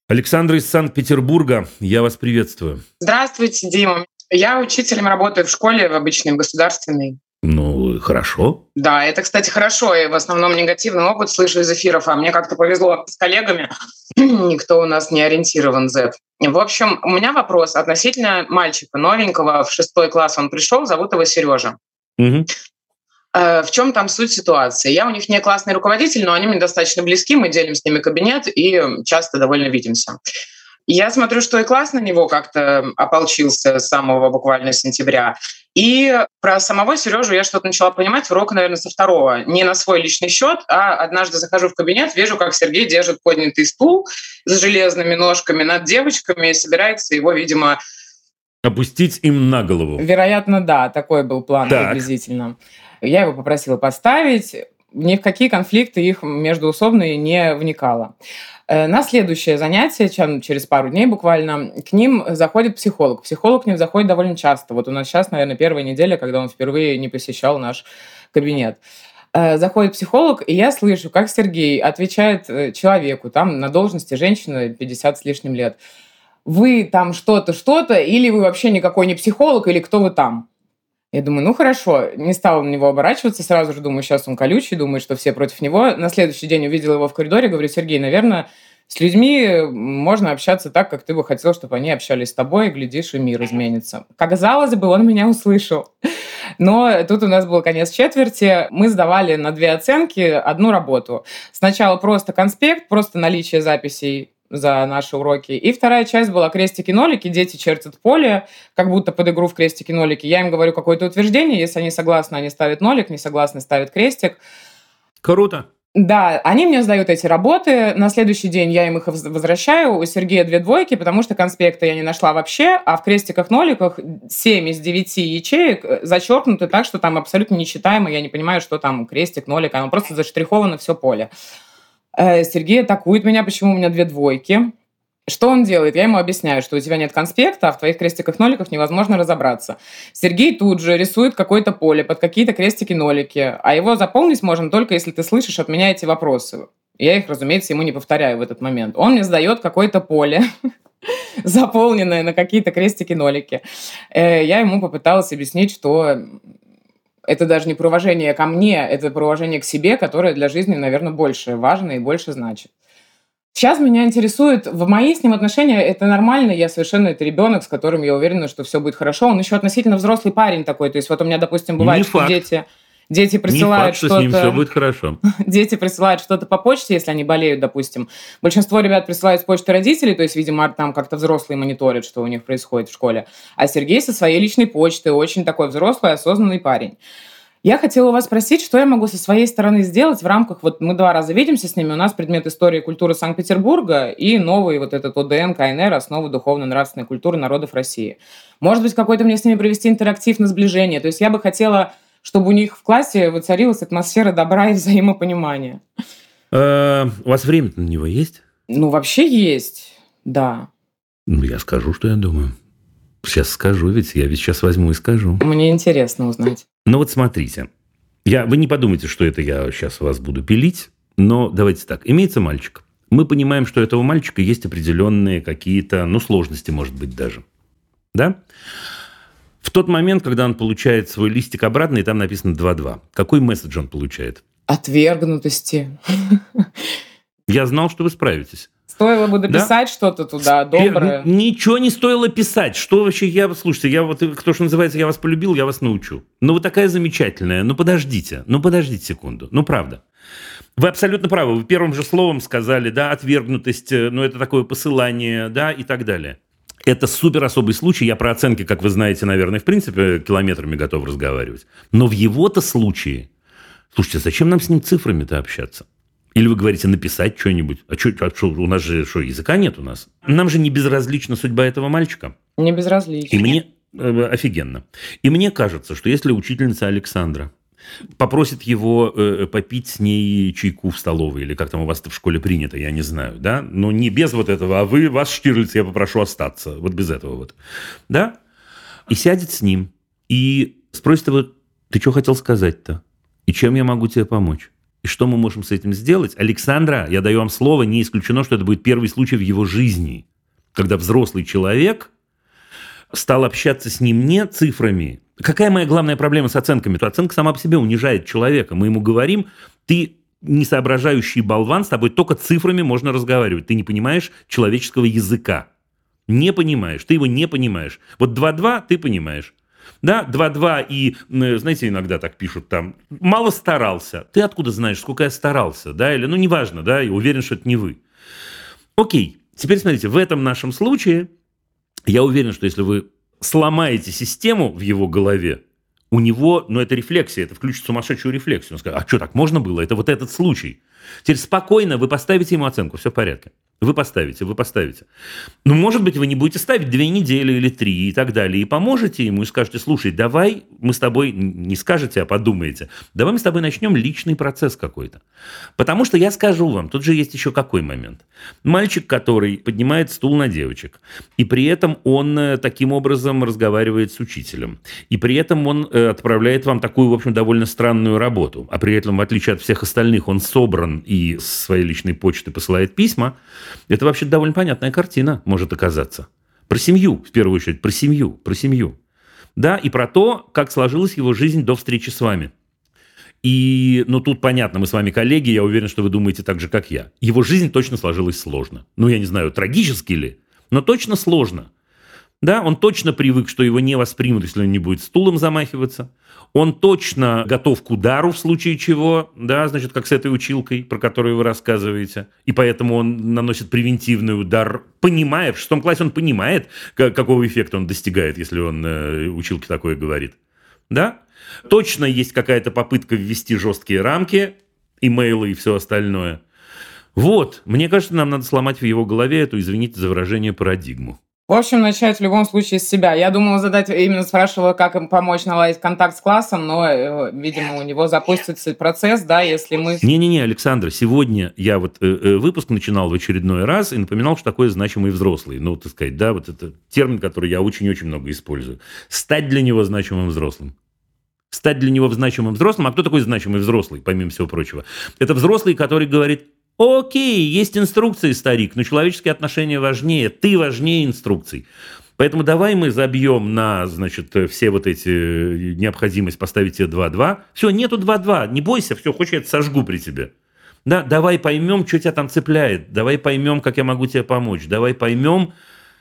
Александр из Санкт-Петербурга, я вас приветствую. Здравствуйте, Дима. Я учителем работаю в школе, в обычной, в государственной. Ну, хорошо. Да, это, кстати, хорошо. И в основном негативный опыт слышу из эфиров. А мне как-то повезло с коллегами. Никто у нас не ориентирован Z. В общем, у меня вопрос относительно мальчика новенького. В шестой класс он пришел, зовут его Сережа. Угу. В чем там суть ситуации? Я у них не классный руководитель, но они мне достаточно близки, мы делим с ними кабинет и часто довольно видимся. Я смотрю, что и класс на него как-то ополчился с самого буквально сентября. И про самого Сережу я что-то начала понимать урок, наверное, со второго. Не на свой личный счет, а однажды захожу в кабинет, вижу, как Сергей держит поднятый стул с железными ножками над девочками и собирается его, видимо, Опустить им на голову. Вероятно, да, такой был план так. приблизительно. Я его попросила поставить. Ни в какие конфликты их междуусобные не вникала. Э, на следующее занятие, чем через пару дней буквально, к ним заходит психолог. Психолог к ним заходит довольно часто. Вот у нас сейчас, наверное, первая неделя, когда он впервые не посещал наш кабинет э, заходит психолог, и я слышу, как Сергей отвечает э, человеку, там на должности женщины 50 с лишним лет, вы там что-то, что-то, или вы вообще никакой не психолог, или кто вы там? Я думаю, ну хорошо, не стала на него оборачиваться, сразу же думаю, сейчас он колючий, думаю, что все против него. На следующий день увидела его в коридоре, говорю, Сергей, наверное, с людьми можно общаться так, как ты бы хотел, чтобы они общались с тобой, и, глядишь, и мир изменится. Казалось бы, он меня услышал. Но тут у нас был конец четверти. Мы сдавали на две оценки одну работу. Сначала просто конспект, просто наличие записей за наши уроки. И вторая часть была крестики-нолики. Дети чертят поле, как будто под игру в крестики-нолики. Я им говорю какое-то утверждение. Если они согласны, они ставят нолик, не согласны, ставят крестик. Круто. Да, они мне сдают эти работы. На следующий день я им их возвращаю. У Сергея две двойки, потому что конспекта я не нашла вообще, а в крестиках-ноликах 7 из 9 ячеек э, зачеркнуты так, что там абсолютно нечитаемо. Я не понимаю, что там крестик, нолик. Оно просто заштриховано все поле. Э, Сергей атакует меня, почему у меня две двойки. Что он делает? Я ему объясняю, что у тебя нет конспекта, а в твоих крестиках-ноликах невозможно разобраться. Сергей тут же рисует какое-то поле под какие-то крестики-нолики, а его заполнить можно только, если ты слышишь от меня эти вопросы. Я их, разумеется, ему не повторяю в этот момент. Он мне сдает какое-то поле, заполненное на какие-то крестики-нолики. Э, я ему попыталась объяснить, что это даже не про уважение ко мне, это про уважение к себе, которое для жизни, наверное, больше важно и больше значит. Сейчас меня интересует, в мои с ним отношения это нормально, я совершенно это ребенок, с которым я уверена, что все будет хорошо. Он еще относительно взрослый парень такой, то есть вот у меня, допустим, бывает, не что факт. дети дети присылают что, что с ним все будет хорошо. Дети присылают что-то по почте, если они болеют, допустим. Большинство ребят присылают с почты родителей, то есть, видимо, там как-то взрослые мониторят, что у них происходит в школе. А Сергей со своей личной почты очень такой взрослый, осознанный парень. Я хотела у вас спросить, что я могу со своей стороны сделать в рамках, вот мы два раза видимся с ними, у нас предмет истории и культуры Санкт-Петербурга и новый вот этот ОДН, КНР, основы духовно-нравственной культуры народов России. Может быть, какой-то мне с ними провести интерактив на сближение. То есть я бы хотела, чтобы у них в классе воцарилась атмосфера добра и взаимопонимания. Э, у вас время на него есть? Ну, вообще есть, да. Ну, я скажу, что я думаю. Сейчас скажу, ведь я ведь сейчас возьму и скажу. Мне интересно узнать. Ну вот смотрите. Я, вы не подумайте, что это я сейчас вас буду пилить, но давайте так. Имеется мальчик. Мы понимаем, что у этого мальчика есть определенные какие-то, ну, сложности, может быть, даже. Да? В тот момент, когда он получает свой листик обратно, и там написано 2-2, какой месседж он получает? Отвергнутости. Я знал, что вы справитесь. Стоило бы дописать да? что-то туда доброе. Ничего не стоило писать. Что вообще я... Слушайте, я вот, кто что называется, я вас полюбил, я вас научу. Ну, вы такая замечательная. Ну, подождите. Ну, подождите секунду. Ну, правда. Вы абсолютно правы. Вы первым же словом сказали, да, отвергнутость, э, ну, это такое посылание, да, и так далее. Это супер особый случай. Я про оценки, как вы знаете, наверное, в принципе, километрами готов разговаривать. Но в его-то случае... Слушайте, зачем нам с ним цифрами-то общаться? Или вы говорите написать что-нибудь. А что, а что, у нас же что, языка нет у нас? Нам же не безразлична судьба этого мальчика. Не безразлична. И мне э, офигенно. И мне кажется, что если учительница Александра попросит его э, попить с ней чайку в столовой, или как там у вас в школе принято, я не знаю, да, но не без вот этого, а вы, вас, Штирлиц, я попрошу остаться, вот без этого вот, да, и сядет с ним, и спросит его, ты что хотел сказать-то, и чем я могу тебе помочь? И что мы можем с этим сделать? Александра, я даю вам слово, не исключено, что это будет первый случай в его жизни, когда взрослый человек стал общаться с ним не цифрами. Какая моя главная проблема с оценками? То оценка сама по себе унижает человека. Мы ему говорим, ты несоображающий болван, с тобой только цифрами можно разговаривать. Ты не понимаешь человеческого языка. Не понимаешь, ты его не понимаешь. Вот 2-2 ты понимаешь да, 2-2 и, знаете, иногда так пишут там, мало старался. Ты откуда знаешь, сколько я старался, да, или, ну, неважно, да, и уверен, что это не вы. Окей, теперь смотрите, в этом нашем случае я уверен, что если вы сломаете систему в его голове, у него, ну, это рефлексия, это включит сумасшедшую рефлексию. Он скажет, а что, так можно было? Это вот этот случай. Теперь спокойно вы поставите ему оценку, все в порядке. Вы поставите, вы поставите. Ну, может быть, вы не будете ставить две недели или три и так далее, и поможете ему и скажете, слушай, давай мы с тобой, не скажете, а подумаете, давай мы с тобой начнем личный процесс какой-то. Потому что я скажу вам, тут же есть еще какой момент. Мальчик, который поднимает стул на девочек, и при этом он э, таким образом разговаривает с учителем, и при этом он э, отправляет вам такую, в общем, довольно странную работу, а при этом, в отличие от всех остальных, он собран и с своей личной почты посылает письма, это вообще довольно понятная картина может оказаться. Про семью, в первую очередь, про семью, про семью. да, и про то, как сложилась его жизнь до встречи с вами. И, ну, тут понятно, мы с вами коллеги, я уверен, что вы думаете так же, как я. Его жизнь точно сложилась сложно. Ну, я не знаю, трагически ли, но точно сложно. Да, он точно привык, что его не воспримут, если он не будет стулом замахиваться. Он точно готов к удару в случае чего, да, значит, как с этой училкой, про которую вы рассказываете. И поэтому он наносит превентивный удар, понимая, в шестом классе он понимает, какого эффекта он достигает, если он э, училке такое говорит. Да? Точно есть какая-то попытка ввести жесткие рамки, имейлы и все остальное. Вот, мне кажется, нам надо сломать в его голове эту, извините за выражение, парадигму. В общем, начать в любом случае с себя. Я думала задать, именно спрашивала, как им помочь наладить контакт с классом, но, э, видимо, у него запустится процесс, да, если мы... Не-не-не, Александр, сегодня я вот э, э, выпуск начинал в очередной раз и напоминал, что такое значимый взрослый. Ну, так сказать, да, вот это термин, который я очень-очень много использую. Стать для него значимым взрослым стать для него значимым взрослым. А кто такой значимый взрослый, помимо всего прочего? Это взрослый, который говорит, Окей, есть инструкции, старик, но человеческие отношения важнее, ты важнее инструкций. Поэтому давай мы забьем на, значит, все вот эти э, необходимость поставить тебе 2-2. Все, нету 2-2, не бойся, все, хочешь, я это сожгу при тебе. Да, давай поймем, что тебя там цепляет, давай поймем, как я могу тебе помочь, давай поймем,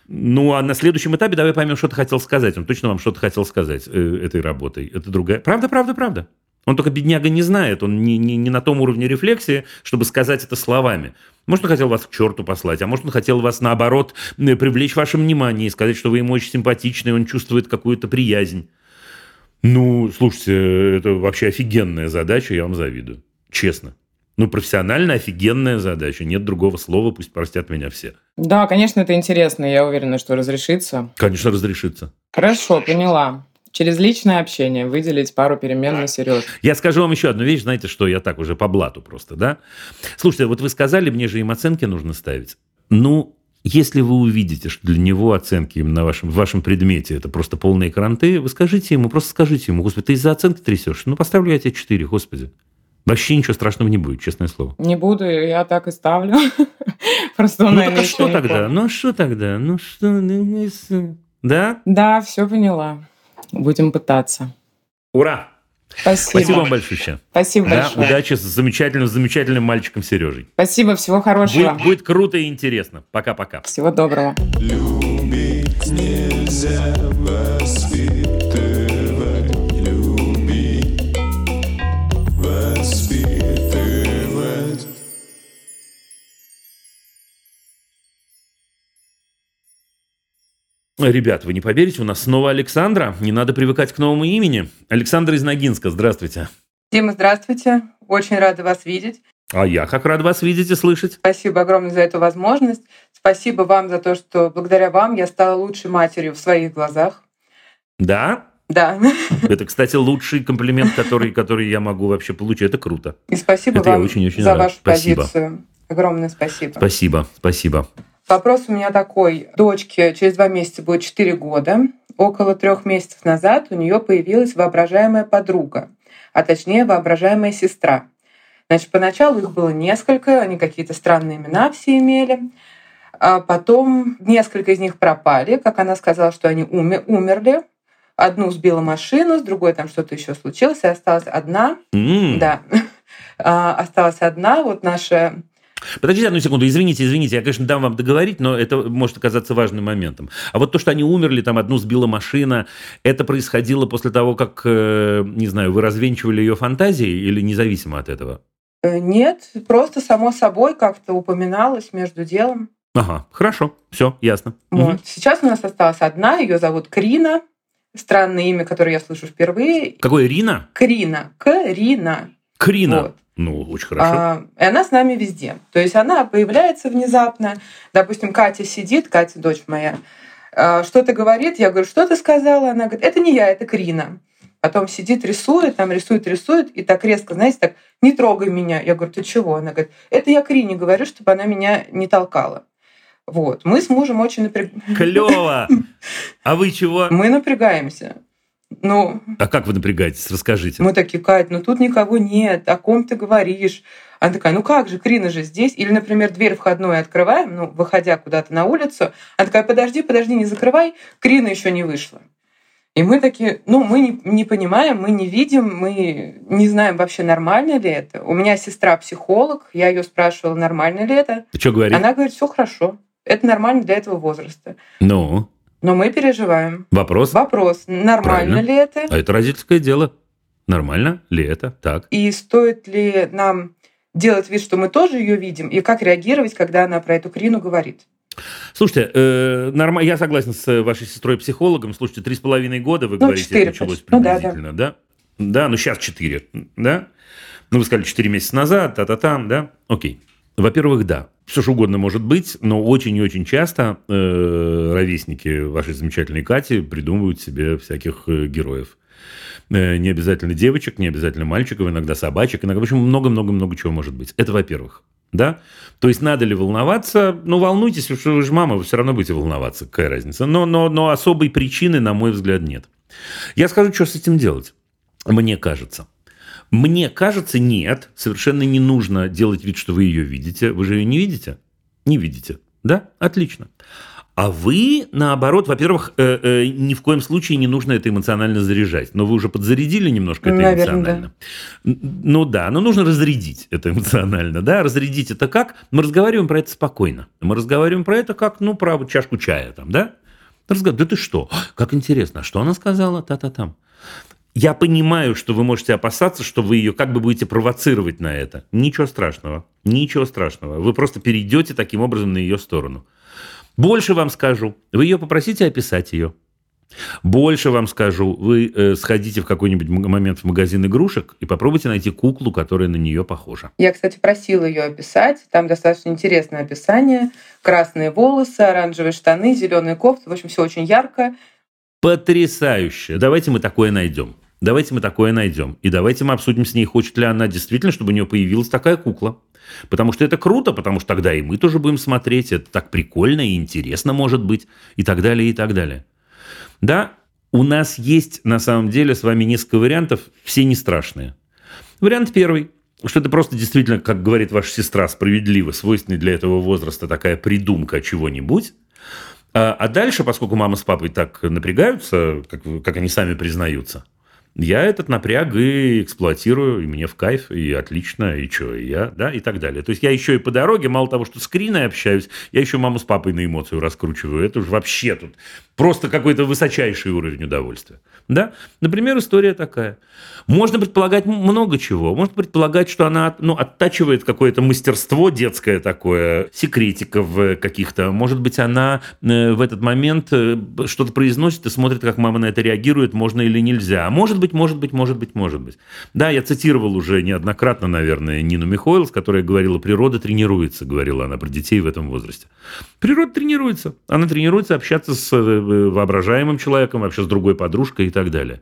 ну, а на следующем этапе давай поймем, что ты хотел сказать. Он точно вам что-то хотел сказать э, этой работой. Это другая. Правда, правда, правда. Он только бедняга не знает, он не, не, не на том уровне рефлексии, чтобы сказать это словами. Может, он хотел вас к черту послать, а может, он хотел вас, наоборот, привлечь ваше внимание и сказать, что вы ему очень симпатичны, и он чувствует какую-то приязнь. Ну, слушайте, это вообще офигенная задача, я вам завидую. Честно. Ну, профессионально офигенная задача. Нет другого слова, пусть простят меня все. Да, конечно, это интересно. Я уверена, что разрешится. Конечно, разрешится. Хорошо, поняла. Через личное общение выделить пару перемен на Сереж. Я скажу вам еще одну вещь, знаете, что я так уже по блату просто, да? Слушайте, вот вы сказали, мне же им оценки нужно ставить. Ну, если вы увидите, что для него оценки на вашем, в вашем предмете это просто полные кранты, вы скажите ему, просто скажите ему, господи, ты из-за оценки трясешь? Ну, поставлю я тебе 4, господи. Вообще ничего страшного не будет, честное слово. Не буду, я так и ставлю. Просто он, ну, так а что тогда? Ну, а что тогда? Ну, что? Ну, да? Да, все поняла. Будем пытаться. Ура! Спасибо. Спасибо вам большое. Спасибо да, большое. Удачи с замечательным, замечательным мальчиком Сережей. Спасибо, всего хорошего. Будет, будет круто и интересно. Пока-пока. Всего доброго. Любить нельзя Ребят, вы не поверите, у нас снова Александра. Не надо привыкать к новому имени. Александра из Ногинска, здравствуйте. Дима, здравствуйте. Очень рада вас видеть. А я как рад вас видеть и слышать. Спасибо огромное за эту возможность. Спасибо вам за то, что благодаря вам я стала лучшей матерью в своих глазах. Да? Да. Это, кстати, лучший комплимент, который, который я могу вообще получить. Это круто. И спасибо Это вам очень, очень за рад. вашу спасибо. позицию. Огромное спасибо. Спасибо, спасибо. Вопрос у меня такой. Дочке через два месяца будет 4 года. Около трех месяцев назад у нее появилась воображаемая подруга, а точнее воображаемая сестра. Значит, поначалу их было несколько, они какие-то странные имена все имели. А потом несколько из них пропали, как она сказала, что они умер, умерли. Одну сбила машину, с другой там что-то еще случилось, и осталась одна. Mm. Да, а, осталась одна. Вот наша Подождите одну секунду, извините, извините, я, конечно, дам вам договорить, но это может оказаться важным моментом. А вот то, что они умерли, там одну сбила машина, это происходило после того, как, э, не знаю, вы развенчивали ее фантазии или независимо от этого? Э, нет, просто само собой как-то упоминалось между делом. Ага, хорошо, все, ясно. Вот. Угу. Сейчас у нас осталась одна, ее зовут Крина. Странное имя, которое я слышу впервые. Какое Рина? Крина. Крина. Крина. Вот. Ну, очень хорошо. А, и она с нами везде. То есть она появляется внезапно. Допустим, Катя сидит, Катя, дочь моя, а, что-то говорит, я говорю, что ты сказала? Она говорит, это не я, это Крина. Потом сидит, рисует, там рисует, рисует, и так резко, знаете, так, не трогай меня. Я говорю, ты чего? Она говорит, это я Крине говорю, чтобы она меня не толкала. Вот. Мы с мужем очень напрягаемся. Клево! А вы чего? Мы напрягаемся. Ну, а как вы напрягаетесь? Расскажите. Мы такие, Кать, ну тут никого нет, о ком ты говоришь? Она такая, ну как же, Крина же здесь. Или, например, дверь входную открываем, ну, выходя куда-то на улицу. Она такая, подожди, подожди, не закрывай, Крина еще не вышла. И мы такие, ну, мы не, не понимаем, мы не видим, мы не знаем вообще, нормально ли это. У меня сестра психолог, я ее спрашивала, нормально ли это. Ты что говоришь? Она говорит, все хорошо. Это нормально для этого возраста. Ну? Но мы переживаем. Вопрос? Вопрос, нормально Правильно. ли это? А это родительское дело. Нормально ли это так? И стоит ли нам делать вид, что мы тоже ее видим, и как реагировать, когда она про эту Крину говорит? Слушайте, э, норм... я согласен с вашей сестрой-психологом. Слушайте, три с половиной года, вы ну, говорите, 4, началось почти. приблизительно, ну, да, да? да? Да, ну сейчас четыре, да? Ну, вы сказали, четыре месяца назад, та-та-там, да? Окей. Во-первых, да, все что угодно может быть, но очень и очень часто э, ровесники вашей замечательной Кати придумывают себе всяких э, героев. Э, не обязательно девочек, не обязательно мальчиков, иногда собачек, иногда, в общем, много-много-много чего может быть. Это во-первых. Да? То есть надо ли волноваться? Ну, волнуйтесь, что вы же мама, вы все равно будете волноваться, какая разница. Но, но, но особой причины, на мой взгляд, нет. Я скажу, что с этим делать. Мне кажется. Мне кажется, нет, совершенно не нужно делать вид, что вы ее видите. Вы же ее не видите? Не видите. Да? Отлично. А вы, наоборот, во-первых, э, э, ни в коем случае не нужно это эмоционально заряжать. Но вы уже подзарядили немножко это Наверное, эмоционально. Да. Ну да, но нужно разрядить это эмоционально. Да? Разрядить это как? Мы разговариваем про это спокойно. Мы разговариваем про это как, ну, про чашку чая там, да? Разговариваем. Да ты что? Как интересно. А что она сказала? Та-та-там. Я понимаю, что вы можете опасаться, что вы ее как бы будете провоцировать на это. Ничего страшного. Ничего страшного. Вы просто перейдете таким образом на ее сторону. Больше вам скажу, вы ее попросите описать ее. Больше вам скажу, вы э, сходите в какой-нибудь момент в магазин игрушек и попробуйте найти куклу, которая на нее похожа. Я, кстати, просила ее описать. Там достаточно интересное описание. Красные волосы, оранжевые штаны, зеленые кофты. В общем, все очень ярко. Потрясающе. Давайте мы такое найдем. Давайте мы такое найдем. И давайте мы обсудим с ней, хочет ли она действительно, чтобы у нее появилась такая кукла. Потому что это круто, потому что тогда и мы тоже будем смотреть, это так прикольно и интересно может быть, и так далее, и так далее. Да, у нас есть на самом деле с вами несколько вариантов, все не страшные. Вариант первый, что это просто действительно, как говорит ваша сестра, справедливо, свойственный для этого возраста такая придумка чего-нибудь. А, а дальше, поскольку мама с папой так напрягаются, как, как они сами признаются – я этот напряг и эксплуатирую, и мне в кайф, и отлично, и что, и я, да, и так далее. То есть я еще и по дороге, мало того, что с общаюсь, я еще маму с папой на эмоцию раскручиваю. Это уже вообще тут просто какой-то высочайший уровень удовольствия. Да? Например, история такая. Можно предполагать много чего. Можно предполагать, что она ну, оттачивает какое-то мастерство детское такое, секретиков каких-то. Может быть, она э, в этот момент э, что-то произносит и смотрит, как мама на это реагирует, можно или нельзя. А может быть, может быть, может быть, может быть. Да, я цитировал уже неоднократно, наверное, Нину Михойлс, которая говорила, природа тренируется, говорила она про детей в этом возрасте. Природа тренируется. Она тренируется общаться с э, воображаемым человеком, вообще с другой подружкой и так далее.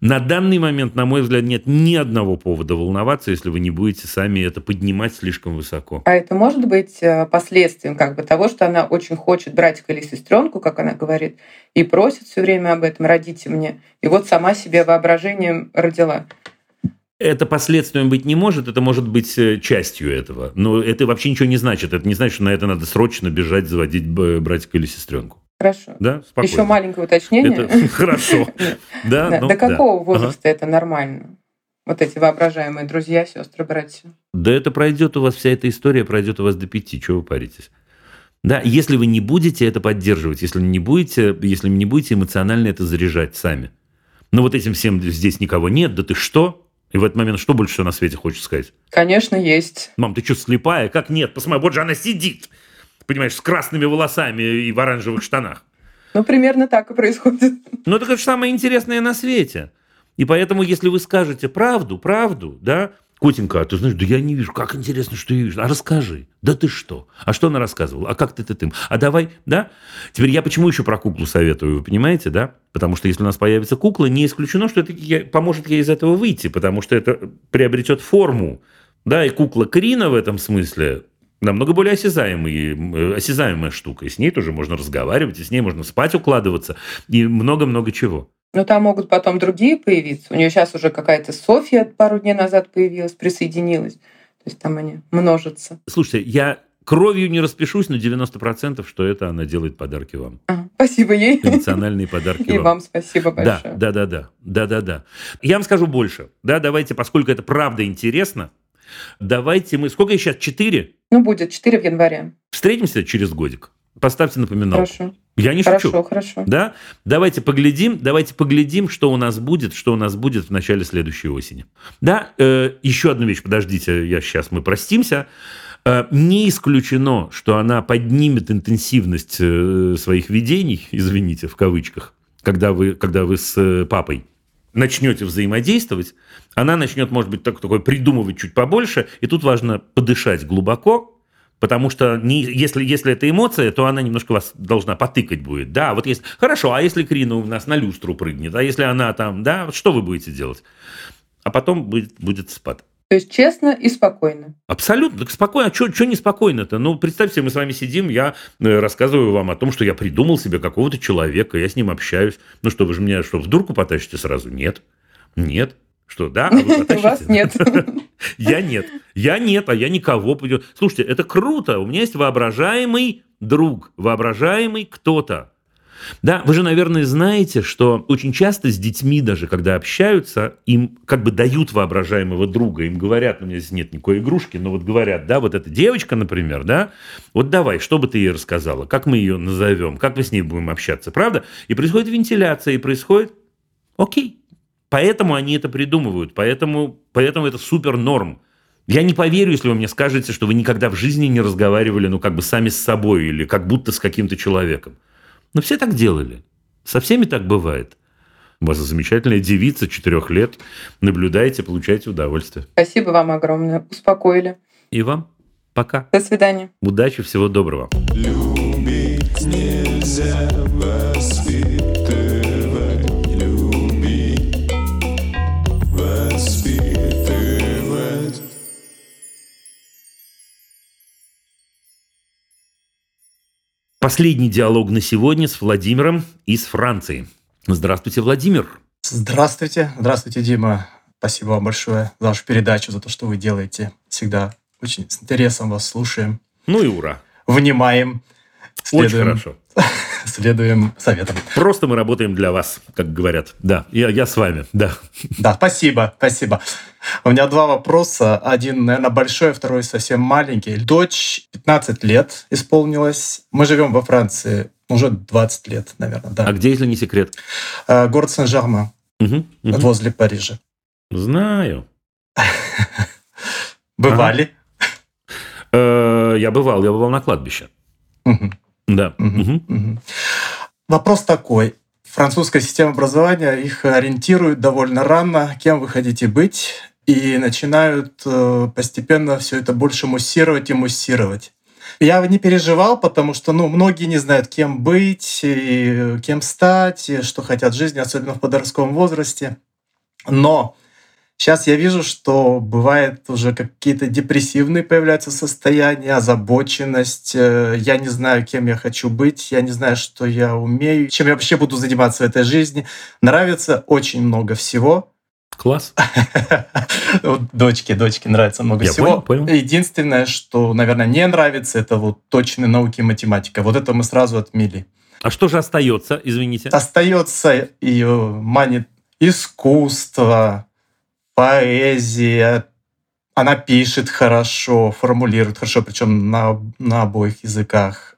На данный момент, на мой взгляд, нет ни одного повода волноваться, если вы не будете сами это поднимать слишком высоко. А это может быть э, последствием как бы того, что она очень хочет братика или сестренку, как она говорит, и просит все время об этом, родите мне. И вот сама себе воображением родила. Это последствием быть не может, это может быть э, частью этого. Но это вообще ничего не значит. Это не значит, что на это надо срочно бежать, заводить братика или сестренку. Хорошо. Да, спокойно. Еще маленькое уточнение. Это хорошо. Да, ну До какого возраста это нормально? Вот эти воображаемые друзья, сестры, братья. Да это пройдет у вас, вся эта история пройдет у вас до пяти. Чего вы паритесь? Да, если вы не будете это поддерживать, если не будете, если не будете эмоционально это заряжать сами. Но вот этим всем здесь никого нет, да ты что? И в этот момент что больше всего на свете хочешь сказать? Конечно, есть. Мам, ты что, слепая? Как нет? Посмотри, вот же она сидит понимаешь, с красными волосами и в оранжевых штанах. Ну, примерно так и происходит. Ну, это же самое интересное на свете. И поэтому, если вы скажете правду, правду, да, Котенька, а ты знаешь, да я не вижу, как интересно, что я вижу. А расскажи. Да ты что? А что она рассказывала? А как ты ты тым? А давай, да? Теперь я почему еще про куклу советую, вы понимаете, да? Потому что если у нас появится кукла, не исключено, что это поможет ей из этого выйти, потому что это приобретет форму. Да, и кукла Крина в этом смысле намного более осязаемый, э, осязаемая штука. И с ней тоже можно разговаривать, и с ней можно спать укладываться, и много-много чего. Но там могут потом другие появиться. У нее сейчас уже какая-то Софья пару дней назад появилась, присоединилась. То есть там они множатся. Слушайте, я кровью не распишусь на 90%, что это она делает подарки вам. А, спасибо ей. Эмоциональные подарки И вам. вам спасибо большое. Да, да, да, да, да, да, да. Я вам скажу больше. Да, давайте, поскольку это правда интересно, давайте мы... Сколько сейчас? Четыре? Ну, будет четыре в январе. Встретимся через годик. Поставьте напоминалку. Хорошо. Я не Хорошо, шучу. хорошо. Да? Давайте поглядим, давайте поглядим, что у нас будет, что у нас будет в начале следующей осени. Да, э, еще одну вещь, подождите, я сейчас мы простимся. Э, не исключено, что она поднимет интенсивность э, своих видений, извините, в кавычках, когда вы, когда вы с э, папой начнете взаимодействовать, она начнет, может быть, так, такой придумывать чуть побольше, и тут важно подышать глубоко, Потому что не, если, если это эмоция, то она немножко вас должна потыкать будет. Да, вот если... Хорошо, а если Крина у нас на люстру прыгнет? А если она там, да, что вы будете делать? А потом будет, будет спад. То есть честно и спокойно. Абсолютно. Так спокойно. А что неспокойно-то? Ну, представьте, мы с вами сидим, я э, рассказываю вам о том, что я придумал себе какого-то человека, я с ним общаюсь. Ну что, вы же меня что, в дурку потащите сразу? Нет. Нет. Что, да? А вы У вас нет. Я нет. Я нет, а я никого. Слушайте, это круто. У меня есть воображаемый друг, воображаемый кто-то. Да, вы же, наверное, знаете, что очень часто с детьми даже, когда общаются, им как бы дают воображаемого друга, им говорят, ну, у меня здесь нет никакой игрушки, но вот говорят, да, вот эта девочка, например, да, вот давай, что бы ты ей рассказала, как мы ее назовем, как мы с ней будем общаться, правда? И происходит вентиляция, и происходит, окей, Поэтому они это придумывают, поэтому, поэтому это супер норм. Я не поверю, если вы мне скажете, что вы никогда в жизни не разговаривали, ну, как бы сами с собой или как будто с каким-то человеком. Но все так делали. Со всеми так бывает. У вас замечательная девица, четырех лет. Наблюдайте, получайте удовольствие. Спасибо вам огромное. Успокоили. И вам. Пока. До свидания. Удачи, всего доброго. Любить нельзя Последний диалог на сегодня с Владимиром из Франции. Здравствуйте, Владимир. Здравствуйте. Здравствуйте, Дима. Спасибо вам большое за вашу передачу, за то, что вы делаете. Всегда очень с интересом вас слушаем. Ну и ура. Внимаем. Следуем, Очень хорошо. Следуем советам. Просто мы работаем для вас, как говорят. Да, я, я с вами, да. Да, спасибо, спасибо. У меня два вопроса. Один, наверное, большой, второй совсем маленький. Дочь 15 лет исполнилась. Мы живем во Франции уже 20 лет, наверное, да. А где, если не секрет? Город Сен-Жермен, угу, угу. возле Парижа. Знаю. Бывали? Я бывал, я бывал на кладбище. Да. Вопрос такой. Французская система образования их ориентирует довольно рано, кем вы хотите быть, и начинают постепенно все это больше муссировать и муссировать. Я не переживал, потому что ну, многие не знают, кем быть, и кем стать, и что хотят в жизни, особенно в подростковом возрасте. Но Сейчас я вижу, что бывает уже какие-то депрессивные появляются состояния, озабоченность. Я не знаю, кем я хочу быть, я не знаю, что я умею, чем я вообще буду заниматься в этой жизни. Нравится очень много всего. Класс. дочке, дочке нравится много я всего. Понял, понял. Единственное, что, наверное, не нравится, это вот точные науки и математика. Вот это мы сразу отмели. А что же остается, извините? Остается ее манит искусство, поэзия. Она пишет хорошо, формулирует хорошо, причем на, на обоих языках.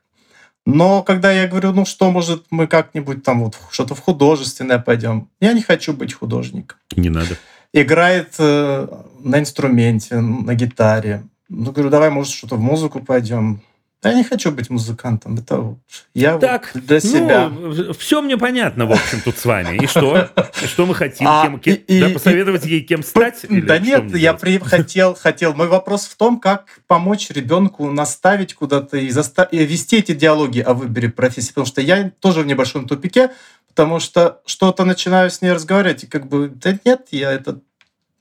Но когда я говорю, ну что, может, мы как-нибудь там вот что-то в художественное пойдем, я не хочу быть художником. Не надо. Играет э, на инструменте, на гитаре. Ну, говорю, давай, может, что-то в музыку пойдем. Я не хочу быть музыкантом. Это я так, вот для себя. Ну, все мне понятно, в общем, тут с вами. И что? И что мы хотим? А, кем, кем, и, да, и, посоветовать ей, кем стать? Да нет, я при, хотел, хотел. Мой вопрос в том, как помочь ребенку наставить куда-то и, заста- и вести эти диалоги о выборе профессии. Потому что я тоже в небольшом тупике, потому что что-то начинаю с ней разговаривать, и как бы, да нет, я это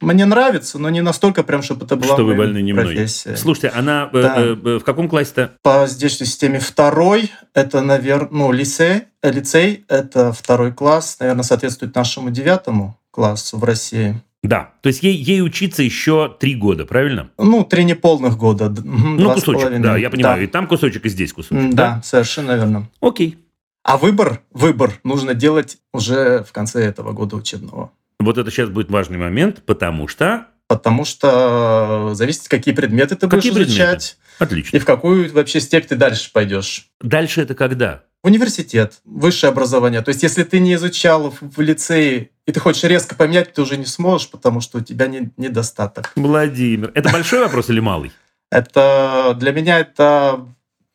мне нравится, но не настолько прям, чтобы это была что вы больны не профессия. Мной. Слушайте, она Да. э, э, в каком классе-то? По здешней системе второй, это, наверное, ну, лицей, э, лицей, это второй класс, наверное, соответствует нашему девятому классу в России. Да, то есть ей, ей учиться еще три года, правильно? Ну, три неполных года. Ну, кусочек, да, я понимаю. Да. И там кусочек, и здесь кусочек. Да, да, совершенно верно. Окей. А выбор, выбор нужно делать уже в конце этого года учебного. Вот это сейчас будет важный момент, потому что... Потому что зависит, какие предметы ты какие будешь предметы? изучать. Отлично. И в какую вообще степь ты дальше пойдешь. Дальше это когда? Университет, высшее образование. То есть, если ты не изучал в лицее, и ты хочешь резко поменять, ты уже не сможешь, потому что у тебя не, недостаток. Владимир, это большой вопрос или малый? Это для меня это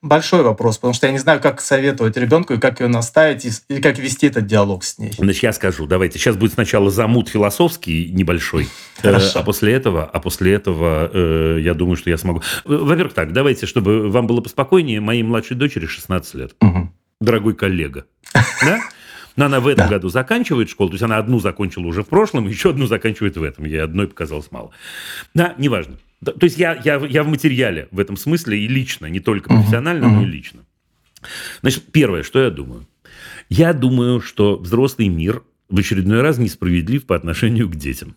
большой вопрос, потому что я не знаю, как советовать ребенку и как ее наставить, и, как вести этот диалог с ней. Значит, я скажу, давайте. Сейчас будет сначала замут философский небольшой, э, а после этого, а после этого э, я думаю, что я смогу. Во-первых, так, давайте, чтобы вам было поспокойнее, моей младшей дочери 16 лет. Угу. Дорогой коллега. Да? Но она в этом да. году заканчивает школу, то есть она одну закончила уже в прошлом, еще одну заканчивает в этом. Ей одной показалось мало. Да, неважно. То есть я, я, я в материале в этом смысле и лично, не только профессионально, uh-huh. но и лично. Значит, первое, что я думаю. Я думаю, что взрослый мир в очередной раз несправедлив по отношению к детям.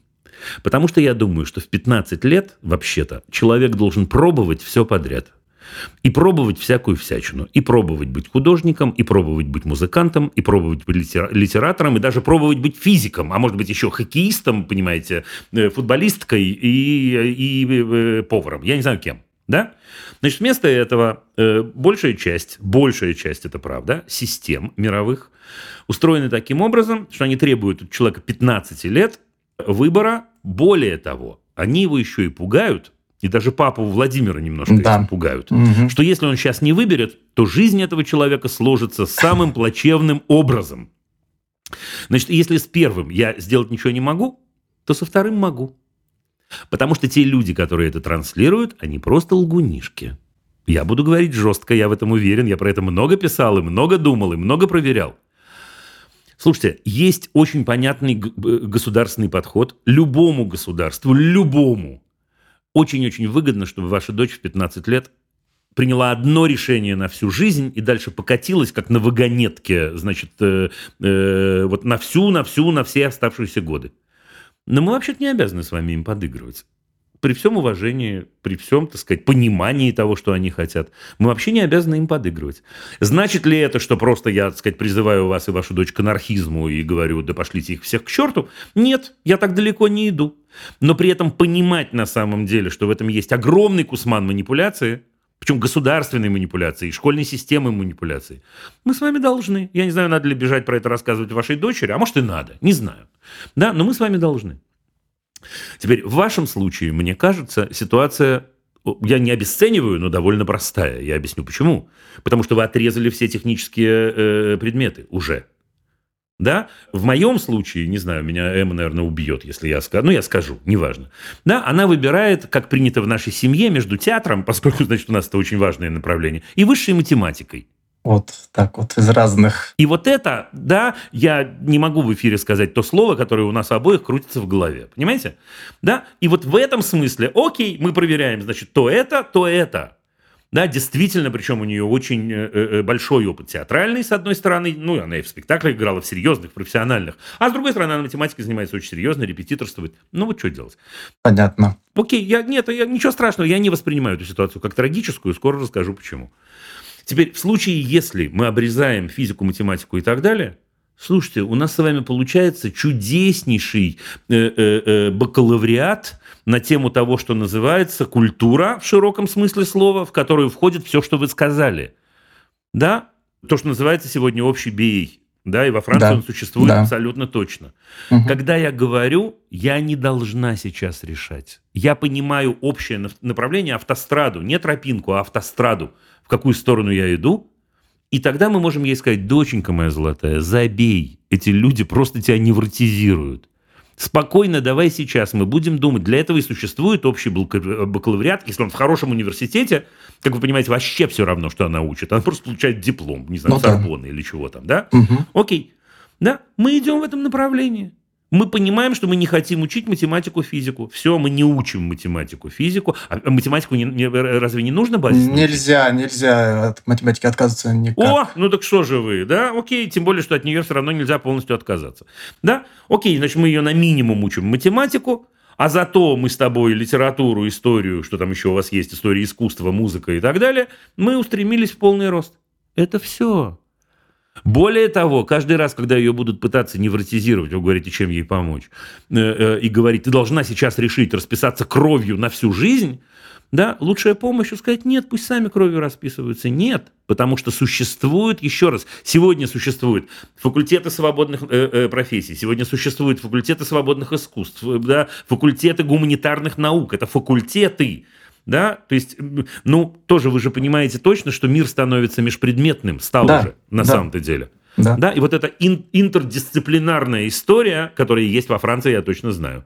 Потому что я думаю, что в 15 лет, вообще-то, человек должен пробовать все подряд. И пробовать всякую всячину. И пробовать быть художником, и пробовать быть музыкантом, и пробовать быть литератором, и даже пробовать быть физиком, а может быть еще хоккеистом, понимаете, э, футболисткой и, и, и поваром. Я не знаю кем. Да? Значит, вместо этого э, большая часть, большая часть, это правда, систем мировых устроены таким образом, что они требуют от человека 15 лет выбора. Более того, они его еще и пугают и даже папу Владимира немножко да. этим пугают, угу. что если он сейчас не выберет, то жизнь этого человека сложится самым плачевным образом. Значит, если с первым я сделать ничего не могу, то со вторым могу. Потому что те люди, которые это транслируют, они просто лгунишки. Я буду говорить жестко, я в этом уверен, я про это много писал и много думал и много проверял. Слушайте, есть очень понятный государственный подход любому государству, любому, очень-очень выгодно, чтобы ваша дочь в 15 лет приняла одно решение на всю жизнь и дальше покатилась, как на вагонетке, значит, э, э, вот на всю, на всю, на все оставшиеся годы. Но мы вообще-то не обязаны с вами им подыгрывать при всем уважении, при всем, так сказать, понимании того, что они хотят, мы вообще не обязаны им подыгрывать. Значит ли это, что просто я, так сказать, призываю вас и вашу дочь к анархизму и говорю, да пошлите их всех к черту? Нет, я так далеко не иду. Но при этом понимать на самом деле, что в этом есть огромный кусман манипуляции, причем государственной манипуляции, школьной системы манипуляции. Мы с вами должны. Я не знаю, надо ли бежать про это рассказывать вашей дочери, а может и надо, не знаю. Да, но мы с вами должны. Теперь, в вашем случае, мне кажется, ситуация я не обесцениваю, но довольно простая. Я объясню почему. Потому что вы отрезали все технические э, предметы уже. Да? В моем случае, не знаю, меня Эмма, наверное, убьет, если я скажу. Ну, я скажу, неважно. Да, она выбирает, как принято в нашей семье, между театром, поскольку, значит, у нас это очень важное направление, и высшей математикой. Вот так вот из разных. И вот это, да, я не могу в эфире сказать то слово, которое у нас обоих крутится в голове. Понимаете? Да? И вот в этом смысле, окей, мы проверяем, значит, то это, то это. Да, действительно, причем у нее очень э, э, большой опыт театральный, с одной стороны, ну, она и в спектаклях играла, в серьезных, профессиональных, а с другой стороны, она математикой занимается очень серьезно, репетиторствует. Ну, вот что делать? Понятно. Окей, я, нет, я, ничего страшного, я не воспринимаю эту ситуацию как трагическую, скоро расскажу почему. Теперь, в случае, если мы обрезаем физику, математику и так далее, слушайте, у нас с вами получается чудеснейший э, э, э, бакалавриат на тему того, что называется культура в широком смысле слова, в которую входит все, что вы сказали. Да? То, что называется сегодня общий BA. Да, и во Франции да, он существует да. абсолютно точно. Угу. Когда я говорю, я не должна сейчас решать. Я понимаю общее направление автостраду, не тропинку, а автостраду в какую сторону я иду, и тогда мы можем ей сказать, доченька моя золотая, забей, эти люди просто тебя невротизируют. Спокойно давай сейчас мы будем думать. Для этого и существует общий бакалавриат. Если он в хорошем университете, как вы понимаете, вообще все равно, что она учит. Она просто получает диплом, не знаю, ну, Сорбонны да. или чего там, да? Угу. Окей. Да, мы идем в этом направлении. Мы понимаем, что мы не хотим учить математику, физику. Все, мы не учим математику, физику. А математику не, не, разве не нужно базис? Нельзя, нельзя от математики отказываться никак. О, ну так что же вы, да? Окей, тем более, что от нее все равно нельзя полностью отказаться. Да? Окей, значит, мы ее на минимум учим математику, а зато мы с тобой литературу, историю, что там еще у вас есть, история искусства, музыка и так далее, мы устремились в полный рост. Это все. Более того, каждый раз, когда ее будут пытаться невротизировать, вы говорите, чем ей помочь, э, э, и говорить, ты должна сейчас решить расписаться кровью на всю жизнь, да, лучшая помощь сказать, нет, пусть сами кровью расписываются. Нет, потому что существует, еще раз, сегодня существуют факультеты свободных э, э, профессий, сегодня существуют факультеты свободных искусств, да, факультеты гуманитарных наук, это факультеты, да, то есть, ну, тоже вы же понимаете точно, что мир становится межпредметным, стал да, уже на да. самом-то деле. Да. да, и вот эта ин- интердисциплинарная история, которая есть во Франции, я точно знаю,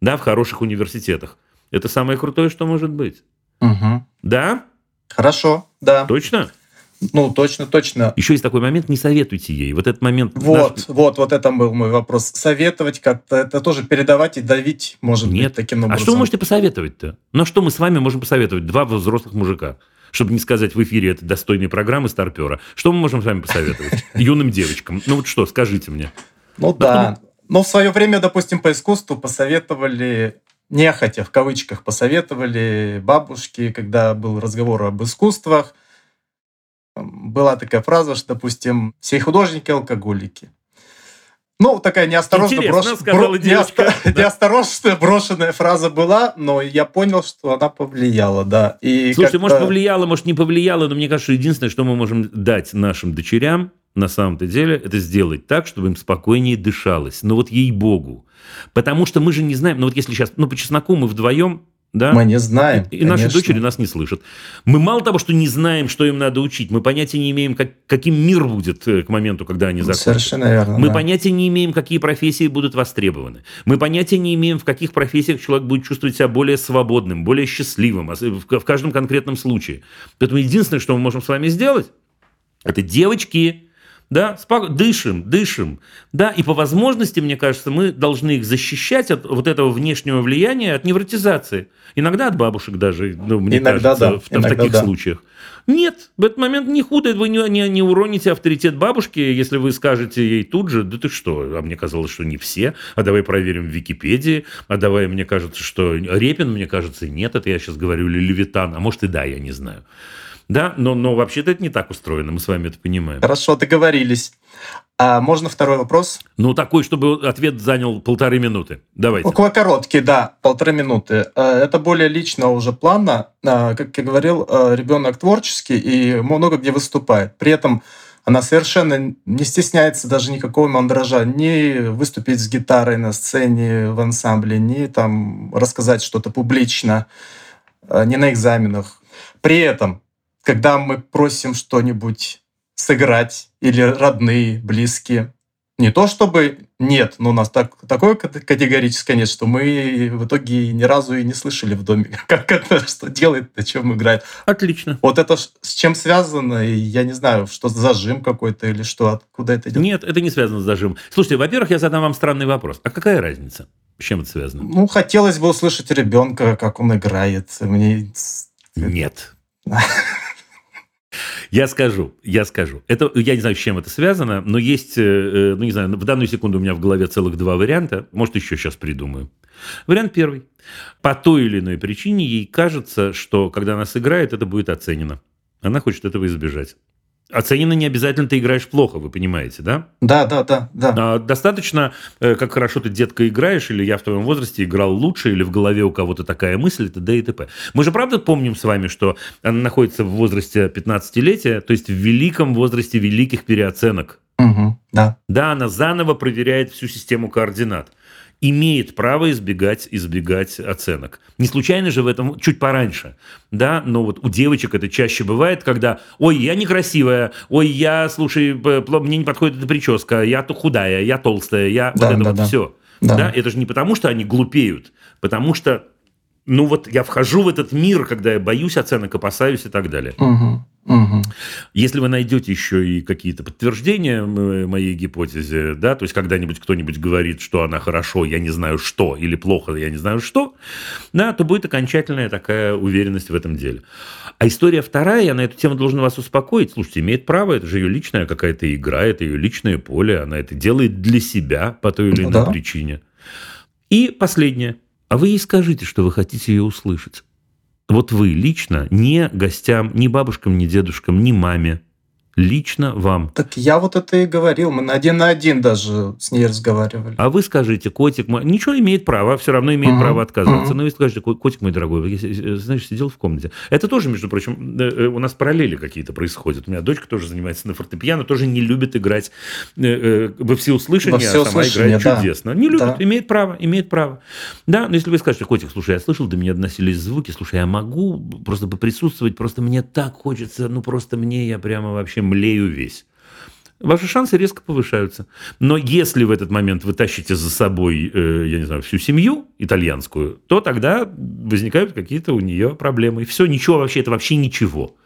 да, в хороших университетах. Это самое крутое, что может быть. Угу. Да? Хорошо, да. Точно? Ну, точно, точно. Еще есть такой момент, не советуйте ей. Вот этот момент... Вот, наш... вот, вот это был мой вопрос. Советовать как-то, это тоже передавать и давить, может Нет. быть, таким образом. А что вы можете посоветовать-то? Ну, что мы с вами можем посоветовать? Два взрослых мужика. Чтобы не сказать в эфире это достойной программы старпера. Что мы можем с вами посоветовать? Юным девочкам. Ну, вот что, скажите мне. Ну, да. Но в свое время, допустим, по искусству посоветовали нехотя, в кавычках, посоветовали бабушки, когда был разговор об искусствах – была такая фраза, что, допустим, все художники алкоголики. Ну, такая неосторожно, брош... Бро... Неосто... да? неосторожная брошенная фраза была, но я понял, что она повлияла, да. И Слушайте, может, повлияла, может, не повлияла, но мне кажется, единственное, что мы можем дать нашим дочерям, на самом-то деле, это сделать так, чтобы им спокойнее дышалось. Но вот ей-богу. Потому что мы же не знаем, ну вот если сейчас, ну по чесноку мы вдвоем да? Мы не знаем. И, и наши дочери нас не слышат. Мы мало того, что не знаем, что им надо учить, мы понятия не имеем, как, каким мир будет э, к моменту, когда они закончат. Совершенно верно. Мы да. понятия не имеем, какие профессии будут востребованы. Мы понятия не имеем, в каких профессиях человек будет чувствовать себя более свободным, более счастливым в каждом конкретном случае. Поэтому единственное, что мы можем с вами сделать, это девочки, да, спок... дышим, дышим, да, и по возможности, мне кажется, мы должны их защищать от вот этого внешнего влияния, от невротизации. Иногда от бабушек даже, ну, мне Иногда кажется, да. в, Иногда в таких да. случаях. Нет, в этот момент не худо, вы не, не, не уроните авторитет бабушки, если вы скажете ей тут же, да ты что, а мне казалось, что не все, а давай проверим в Википедии, а давай, мне кажется, что Репин, мне кажется, нет, это я сейчас говорю, или Левитан, а может и да, я не знаю. Да, но, но вообще-то это не так устроено, мы с вами это понимаем. Хорошо, договорились. А можно второй вопрос? Ну, такой, чтобы ответ занял полторы минуты. Давайте. Около короткий, да, полторы минуты. Э, это более личного уже плана. Э, как я говорил, э, ребенок творческий и много где выступает. При этом она совершенно не стесняется даже никакого мандража, ни выступить с гитарой на сцене в ансамбле, ни там рассказать что-то публично, ни на экзаменах. При этом когда мы просим что-нибудь сыграть или родные, близкие. Не то чтобы нет, но у нас так, такое категорическое нет, что мы в итоге ни разу и не слышали в доме, как это, что делает, на чем играет. Отлично. Вот это с чем связано, я не знаю, что за зажим какой-то или что, откуда это идет. Нет, это не связано с зажимом. Слушайте, во-первых, я задам вам странный вопрос. А какая разница? С чем это связано? Ну, хотелось бы услышать ребенка, как он играет. Мне... Нет. Я скажу, я скажу. Это, я не знаю, с чем это связано, но есть, э, э, ну не знаю, в данную секунду у меня в голове целых два варианта. Может, еще сейчас придумаю. Вариант первый. По той или иной причине ей кажется, что когда она сыграет, это будет оценено. Она хочет этого избежать. Оценено не обязательно ты играешь плохо, вы понимаете, да? Да, да, да. да. А, достаточно, э, как хорошо ты, детка, играешь, или я в твоем возрасте играл лучше, или в голове у кого-то такая мысль, это т.д. и т.п. Мы же правда помним с вами, что она находится в возрасте 15-летия, то есть в великом возрасте великих переоценок. Угу, да. Да, она заново проверяет всю систему координат имеет право избегать, избегать оценок. Не случайно же в этом чуть пораньше, да, но вот у девочек это чаще бывает, когда, ой, я некрасивая, ой, я, слушай, мне не подходит эта прическа, я то худая, я толстая, я да, вот это да, вот да. все. Да. да, это же не потому, что они глупеют, потому что ну вот я вхожу в этот мир, когда я боюсь оценок, опасаюсь и так далее. Угу. Угу. Если вы найдете еще и какие-то подтверждения моей гипотезе, да, то есть когда-нибудь кто-нибудь говорит, что она хорошо, я не знаю что, или плохо, я не знаю что, да, то будет окончательная такая уверенность в этом деле. А история вторая, я на эту тему должен вас успокоить. Слушайте, имеет право, это же ее личная какая-то игра, это ее личное поле, она это делает для себя по той или иной да. причине. И последнее. А вы ей скажите, что вы хотите ее услышать. Вот вы лично, не гостям, ни бабушкам, ни дедушкам, ни маме, лично вам. Так я вот это и говорил, мы один на один даже с ней разговаривали. А вы скажите, котик мой, ничего имеет право, все равно имеет uh-huh. право отказываться. Uh-huh. Но вы скажете, котик мой дорогой, знаешь, сидел в комнате. Это тоже, между прочим, э, у нас параллели какие-то происходят. У меня дочка тоже занимается на фортепиано, тоже не любит играть э, э, во всеуслышание, во всеуслышание а сама играет да. чудесно. Не любит, да. имеет право, имеет право. Да, но если вы скажете, котик, слушай, я слышал, до меня доносились звуки, слушай, я могу просто поприсутствовать, просто мне так хочется, ну просто мне, я прямо вообще млею весь ваши шансы резко повышаются. Но если в этот момент вы тащите за собой, э, я не знаю, всю семью итальянскую, то тогда возникают какие-то у нее проблемы. И все, ничего вообще, это вообще ничего.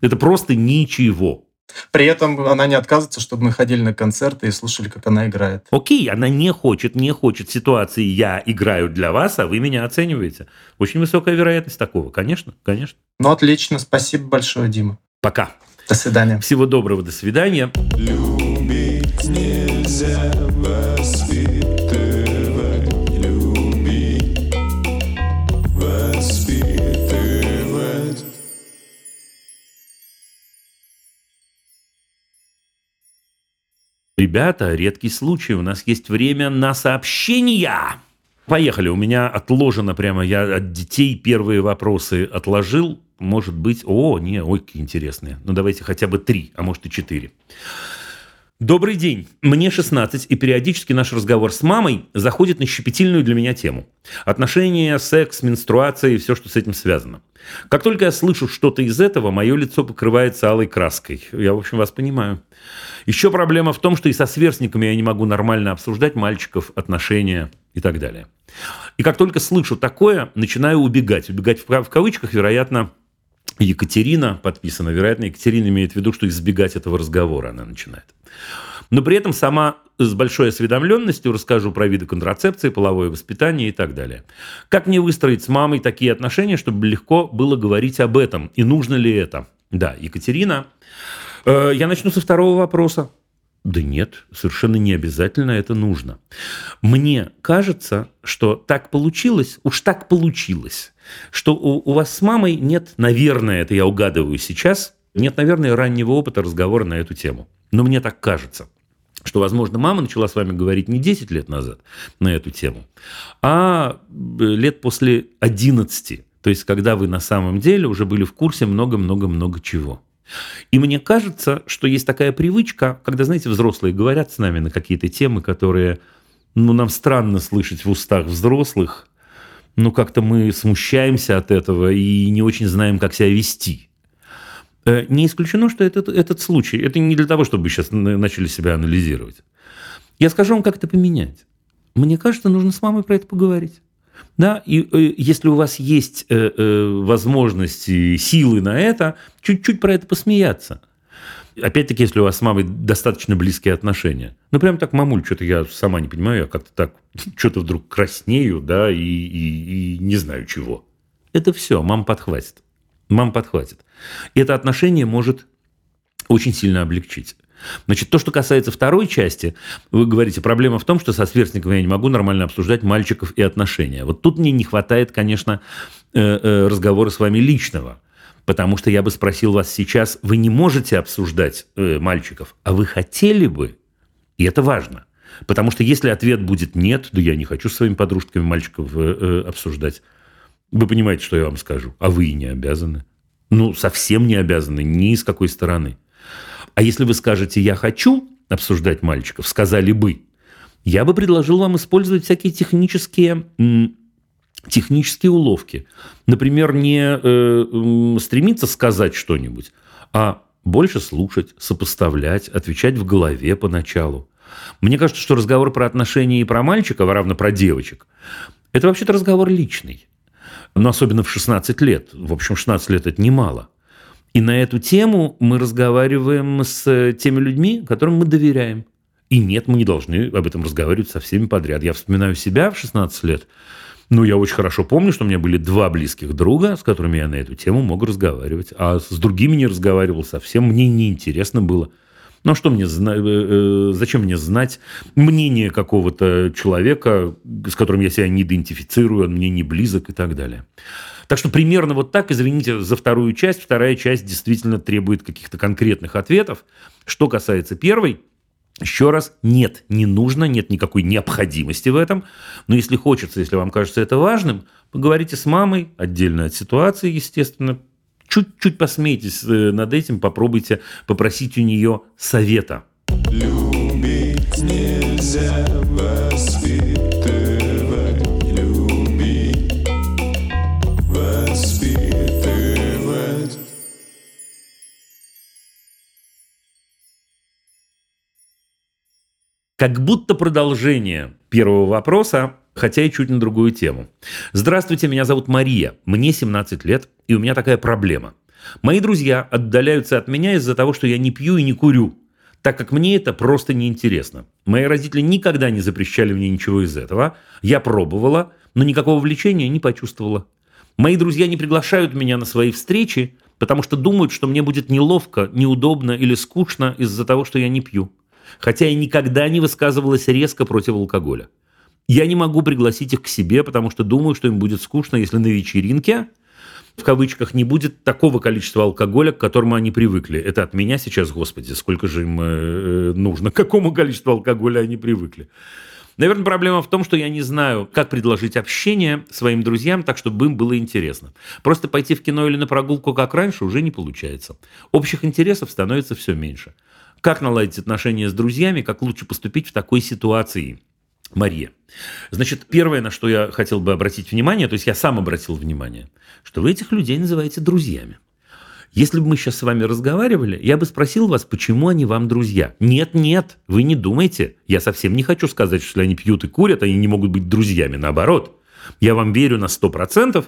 Это просто ничего. При этом она не отказывается, чтобы мы ходили на концерты и слушали, как она играет. Окей, она не хочет, не хочет ситуации «я играю для вас, а вы меня оцениваете». Очень высокая вероятность такого, конечно, конечно. Ну, отлично, спасибо большое, Дима. Пока. До свидания. Всего доброго, до свидания. Любить нельзя воспитывать, любить, воспитывать. Ребята, редкий случай, у нас есть время на сообщения. Поехали, у меня отложено прямо, я от детей первые вопросы отложил, может быть... О, не, ой, какие интересные. Ну, давайте хотя бы три, а может и четыре. Добрый день. Мне 16, и периодически наш разговор с мамой заходит на щепетильную для меня тему. Отношения, секс, менструация и все, что с этим связано. Как только я слышу что-то из этого, мое лицо покрывается алой краской. Я, в общем, вас понимаю. Еще проблема в том, что и со сверстниками я не могу нормально обсуждать мальчиков, отношения и так далее. И как только слышу такое, начинаю убегать. Убегать в кавычках, вероятно, Екатерина подписана. Вероятно, Екатерина имеет в виду, что избегать этого разговора она начинает. Но при этом сама с большой осведомленностью расскажу про виды контрацепции, половое воспитание и так далее. Как мне выстроить с мамой такие отношения, чтобы легко было говорить об этом? И нужно ли это? Да, Екатерина. Э, я начну со второго вопроса. Да нет, совершенно не обязательно это нужно. Мне кажется, что так получилось, уж так получилось, что у, у вас с мамой нет, наверное, это я угадываю сейчас, нет, наверное, раннего опыта разговора на эту тему. Но мне так кажется что, возможно, мама начала с вами говорить не 10 лет назад на эту тему, а э, лет после 11. То есть, когда вы на самом деле уже были в курсе много-много-много чего. И мне кажется, что есть такая привычка, когда, знаете, взрослые говорят с нами на какие-то темы, которые, ну, нам странно слышать в устах взрослых, ну, как-то мы смущаемся от этого и не очень знаем, как себя вести. Э, не исключено, что этот, этот случай, это не для того, чтобы сейчас начали себя анализировать. Я скажу вам, как это поменять. Мне кажется, нужно с мамой про это поговорить. Да, и э, если у вас есть э, э, возможности, силы на это, чуть-чуть про это посмеяться. Опять-таки, если у вас с мамой достаточно близкие отношения. Ну, прям так, мамуль, что-то я сама не понимаю, я как-то так, что-то вдруг краснею, да, и, и, и не знаю чего. Это все, мама подхватит. Мама подхватит. И это отношение может очень сильно облегчить. Значит, то, что касается второй части, вы говорите, проблема в том, что со сверстниками я не могу нормально обсуждать мальчиков и отношения. Вот тут мне не хватает, конечно, э, э, разговора с вами личного. Потому что я бы спросил вас сейчас, вы не можете обсуждать э, мальчиков, а вы хотели бы? И это важно. Потому что если ответ будет нет, да я не хочу с своими подружками мальчиков обсуждать. Вы понимаете, что я вам скажу. А вы и не обязаны. Ну, совсем не обязаны, ни с какой стороны. А если вы скажете «я хочу обсуждать мальчиков», сказали бы, я бы предложил вам использовать всякие технические технические уловки. Например, не э, стремиться сказать что-нибудь, а больше слушать, сопоставлять, отвечать в голове поначалу. Мне кажется, что разговор про отношения и про мальчиков, а равно про девочек, это вообще-то разговор личный. Но особенно в 16 лет. В общем, 16 лет – это немало. И на эту тему мы разговариваем с теми людьми, которым мы доверяем. И нет, мы не должны об этом разговаривать со всеми подряд. Я вспоминаю себя в 16 лет. Ну, я очень хорошо помню, что у меня были два близких друга, с которыми я на эту тему мог разговаривать. А с другими не разговаривал совсем. Мне неинтересно было. Ну, а что мне знать, э, э, зачем мне знать мнение какого-то человека, с которым я себя не идентифицирую, он мне не близок и так далее. Так что примерно вот так, извините за вторую часть. Вторая часть действительно требует каких-то конкретных ответов. Что касается первой, еще раз, нет, не нужно, нет никакой необходимости в этом. Но если хочется, если вам кажется это важным, поговорите с мамой, отдельно от ситуации, естественно. Чуть-чуть посмейтесь э, над этим, попробуйте попросить у нее совета. Любить нельзя Как будто продолжение первого вопроса, хотя и чуть на другую тему. Здравствуйте, меня зовут Мария, мне 17 лет, и у меня такая проблема. Мои друзья отдаляются от меня из-за того, что я не пью и не курю, так как мне это просто неинтересно. Мои родители никогда не запрещали мне ничего из этого. Я пробовала, но никакого влечения не почувствовала. Мои друзья не приглашают меня на свои встречи, потому что думают, что мне будет неловко, неудобно или скучно из-за того, что я не пью хотя и никогда не высказывалась резко против алкоголя. Я не могу пригласить их к себе, потому что думаю, что им будет скучно, если на вечеринке, в кавычках, не будет такого количества алкоголя, к которому они привыкли. Это от меня сейчас, господи, сколько же им э, нужно, к какому количеству алкоголя они привыкли. Наверное, проблема в том, что я не знаю, как предложить общение своим друзьям так, чтобы им было интересно. Просто пойти в кино или на прогулку, как раньше, уже не получается. Общих интересов становится все меньше. Как наладить отношения с друзьями, как лучше поступить в такой ситуации? Мария. Значит, первое, на что я хотел бы обратить внимание, то есть я сам обратил внимание, что вы этих людей называете друзьями. Если бы мы сейчас с вами разговаривали, я бы спросил вас, почему они вам друзья. Нет, нет, вы не думайте. Я совсем не хочу сказать, что если они пьют и курят, они не могут быть друзьями. Наоборот, я вам верю на 100%,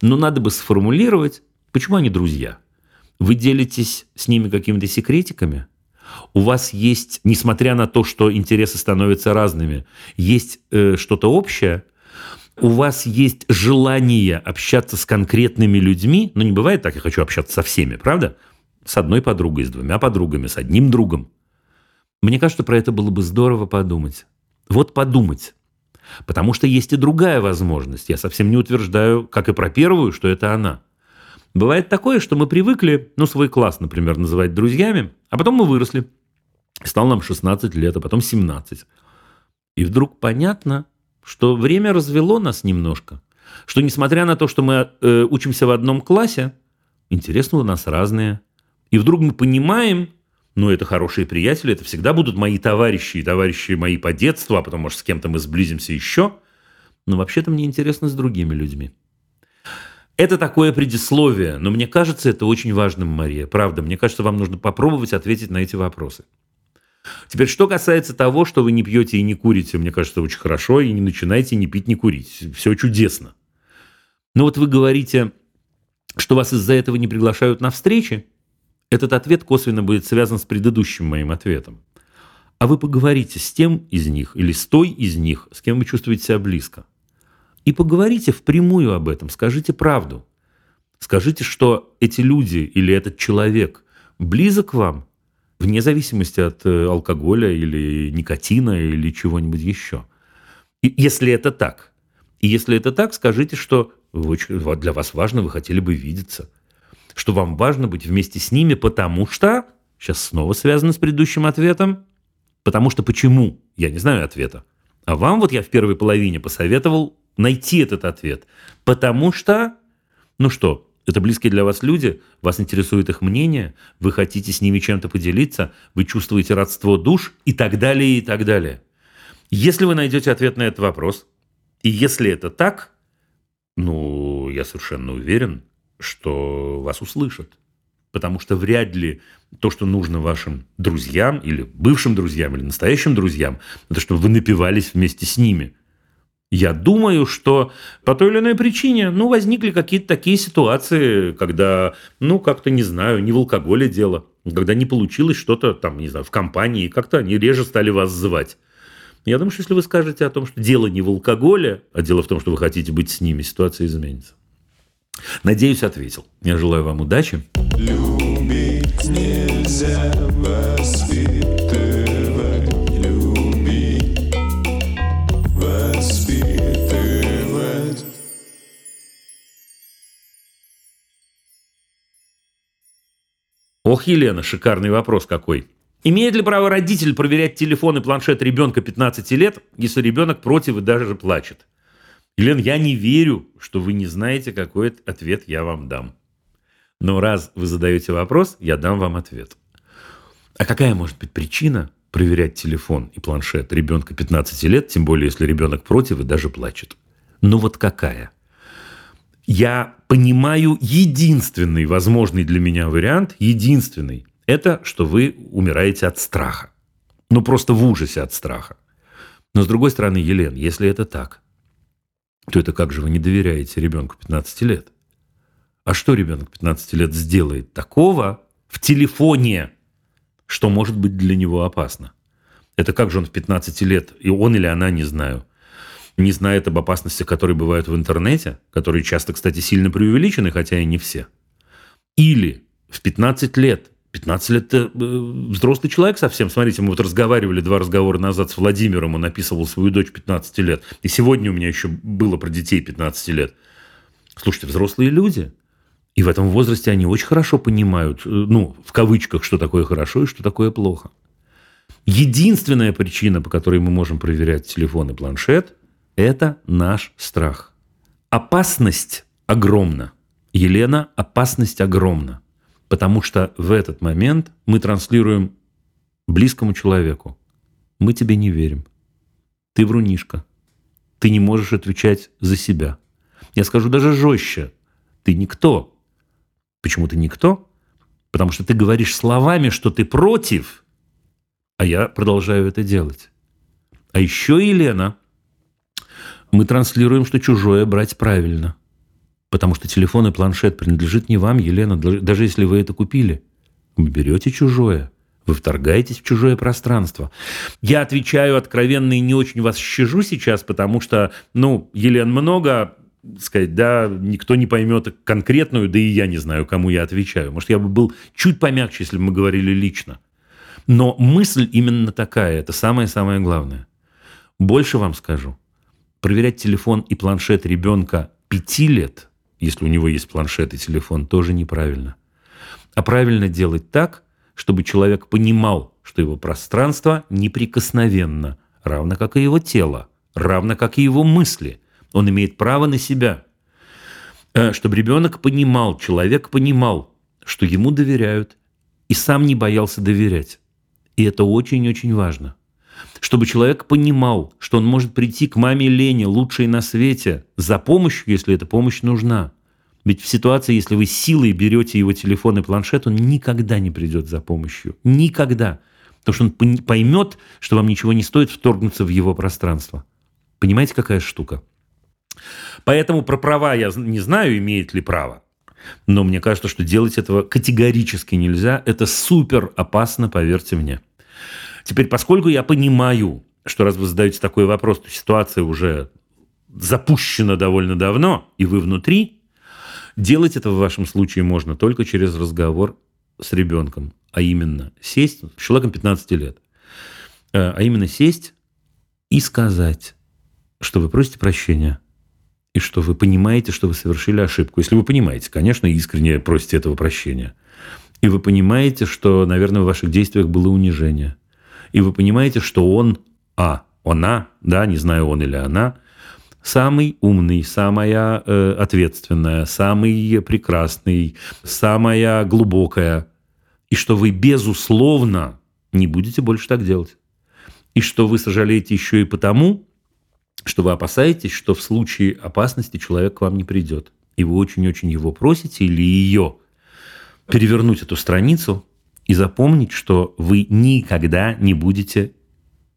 но надо бы сформулировать, почему они друзья. Вы делитесь с ними какими-то секретиками – у вас есть, несмотря на то, что интересы становятся разными, есть э, что-то общее, у вас есть желание общаться с конкретными людьми, ну не бывает так, я хочу общаться со всеми, правда? С одной подругой, с двумя подругами, с одним другом. Мне кажется, про это было бы здорово подумать. Вот подумать. Потому что есть и другая возможность. Я совсем не утверждаю, как и про первую, что это она – Бывает такое, что мы привыкли, ну, свой класс, например, называть друзьями, а потом мы выросли. Стал нам 16 лет, а потом 17. И вдруг понятно, что время развело нас немножко. Что несмотря на то, что мы э, учимся в одном классе, интересно у нас разные. И вдруг мы понимаем, ну, это хорошие приятели, это всегда будут мои товарищи и товарищи мои по детству, а потом, может, с кем-то мы сблизимся еще. Но вообще-то мне интересно с другими людьми. Это такое предисловие, но мне кажется это очень важным, Мария. Правда, мне кажется, вам нужно попробовать ответить на эти вопросы. Теперь, что касается того, что вы не пьете и не курите, мне кажется, очень хорошо, и не начинайте не пить, не курить. Все чудесно. Но вот вы говорите, что вас из-за этого не приглашают на встречи. Этот ответ косвенно будет связан с предыдущим моим ответом. А вы поговорите с тем из них или с той из них, с кем вы чувствуете себя близко. И поговорите впрямую об этом, скажите правду. Скажите, что эти люди или этот человек близок вам, вне зависимости от э, алкоголя или никотина или чего-нибудь еще. И если это так, и если это так, скажите, что для вас важно, вы хотели бы видеться, что вам важно быть вместе с ними, потому что, сейчас снова связано с предыдущим ответом, потому что почему, я не знаю ответа, а вам вот я в первой половине посоветовал найти этот ответ. Потому что, ну что, это близкие для вас люди, вас интересует их мнение, вы хотите с ними чем-то поделиться, вы чувствуете родство душ и так далее, и так далее. Если вы найдете ответ на этот вопрос, и если это так, ну, я совершенно уверен, что вас услышат. Потому что вряд ли то, что нужно вашим друзьям или бывшим друзьям или настоящим друзьям, это чтобы вы напивались вместе с ними – Я думаю, что по той или иной причине, ну, возникли какие-то такие ситуации, когда, ну, как-то, не знаю, не в алкоголе дело, когда не получилось что-то там, не знаю, в компании, как-то они реже стали вас звать. Я думаю, что если вы скажете о том, что дело не в алкоголе, а дело в том, что вы хотите быть с ними, ситуация изменится. Надеюсь, ответил. Я желаю вам удачи. Любить нельзя Ох, Елена, шикарный вопрос какой. Имеет ли право родитель проверять телефон и планшет ребенка 15 лет, если ребенок против и даже плачет? Елена, я не верю, что вы не знаете, какой ответ я вам дам. Но раз вы задаете вопрос, я дам вам ответ. А какая может быть причина проверять телефон и планшет ребенка 15 лет, тем более если ребенок против и даже плачет? Ну вот какая? Я понимаю единственный возможный для меня вариант, единственный, это что вы умираете от страха. Ну, просто в ужасе от страха. Но с другой стороны, Елен, если это так, то это как же вы не доверяете ребенку 15 лет? А что ребенок 15 лет сделает такого в телефоне, что может быть для него опасно? Это как же он в 15 лет, и он или она, не знаю, не знает об опасностях, которые бывают в интернете, которые часто, кстати, сильно преувеличены, хотя и не все. Или в 15 лет 15 лет это взрослый человек совсем. Смотрите, мы вот разговаривали два разговора назад с Владимиром, он описывал свою дочь 15 лет. И сегодня у меня еще было про детей 15 лет. Слушайте, взрослые люди. И в этом возрасте они очень хорошо понимают, э, ну, в кавычках, что такое хорошо и что такое плохо. Единственная причина, по которой мы можем проверять телефон и планшет, это наш страх. Опасность огромна. Елена, опасность огромна. Потому что в этот момент мы транслируем близкому человеку. Мы тебе не верим. Ты врунишка. Ты не можешь отвечать за себя. Я скажу даже жестче. Ты никто. Почему ты никто? Потому что ты говоришь словами, что ты против, а я продолжаю это делать. А еще Елена – мы транслируем, что чужое брать правильно. Потому что телефон и планшет принадлежит не вам, Елена, даже если вы это купили. Вы берете чужое, вы вторгаетесь в чужое пространство. Я отвечаю откровенно и не очень вас щажу сейчас, потому что, ну, Елен, много сказать, да, никто не поймет конкретную, да и я не знаю, кому я отвечаю. Может, я бы был чуть помягче, если бы мы говорили лично. Но мысль именно такая, это самое-самое главное. Больше вам скажу проверять телефон и планшет ребенка 5 лет, если у него есть планшет и телефон, тоже неправильно. А правильно делать так, чтобы человек понимал, что его пространство неприкосновенно, равно как и его тело, равно как и его мысли. Он имеет право на себя. Э, чтобы ребенок понимал, человек понимал, что ему доверяют, и сам не боялся доверять. И это очень-очень важно чтобы человек понимал, что он может прийти к маме Лене, лучшей на свете, за помощью, если эта помощь нужна. Ведь в ситуации, если вы силой берете его телефон и планшет, он никогда не придет за помощью. Никогда. Потому что он поймет, что вам ничего не стоит вторгнуться в его пространство. Понимаете, какая штука? Поэтому про права я не знаю, имеет ли право. Но мне кажется, что делать этого категорически нельзя. Это супер опасно, поверьте мне. Теперь, поскольку я понимаю, что раз вы задаете такой вопрос, то ситуация уже запущена довольно давно, и вы внутри, делать это в вашем случае можно только через разговор с ребенком, а именно сесть, с человеком 15 лет, э, а именно сесть и сказать, что вы просите прощения, и что вы понимаете, что вы совершили ошибку. Если вы понимаете, конечно, искренне просите этого прощения. И вы понимаете, что, наверное, в ваших действиях было унижение – и вы понимаете, что он, а, она, да, не знаю, он или она, самый умный, самая э, ответственная, самый прекрасный, самая глубокая, и что вы, безусловно, не будете больше так делать. И что вы сожалеете еще и потому, что вы опасаетесь, что в случае опасности человек к вам не придет. И вы очень-очень его просите или ее перевернуть эту страницу и запомнить, что вы никогда не будете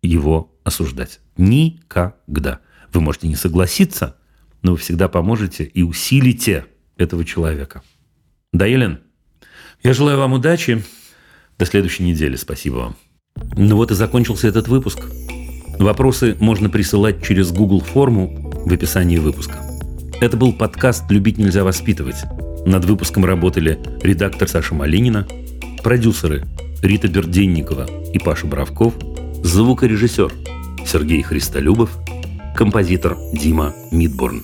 его осуждать. Никогда. Вы можете не согласиться, но вы всегда поможете и усилите этого человека. Да, Елен? Я желаю вам удачи. До следующей недели. Спасибо вам. Ну вот и закончился этот выпуск. Вопросы можно присылать через Google форму в описании выпуска. Это был подкаст «Любить нельзя воспитывать». Над выпуском работали редактор Саша Малинина, продюсеры Рита Берденникова и Паша Бравков, звукорежиссер Сергей Христолюбов, композитор Дима Мидборн.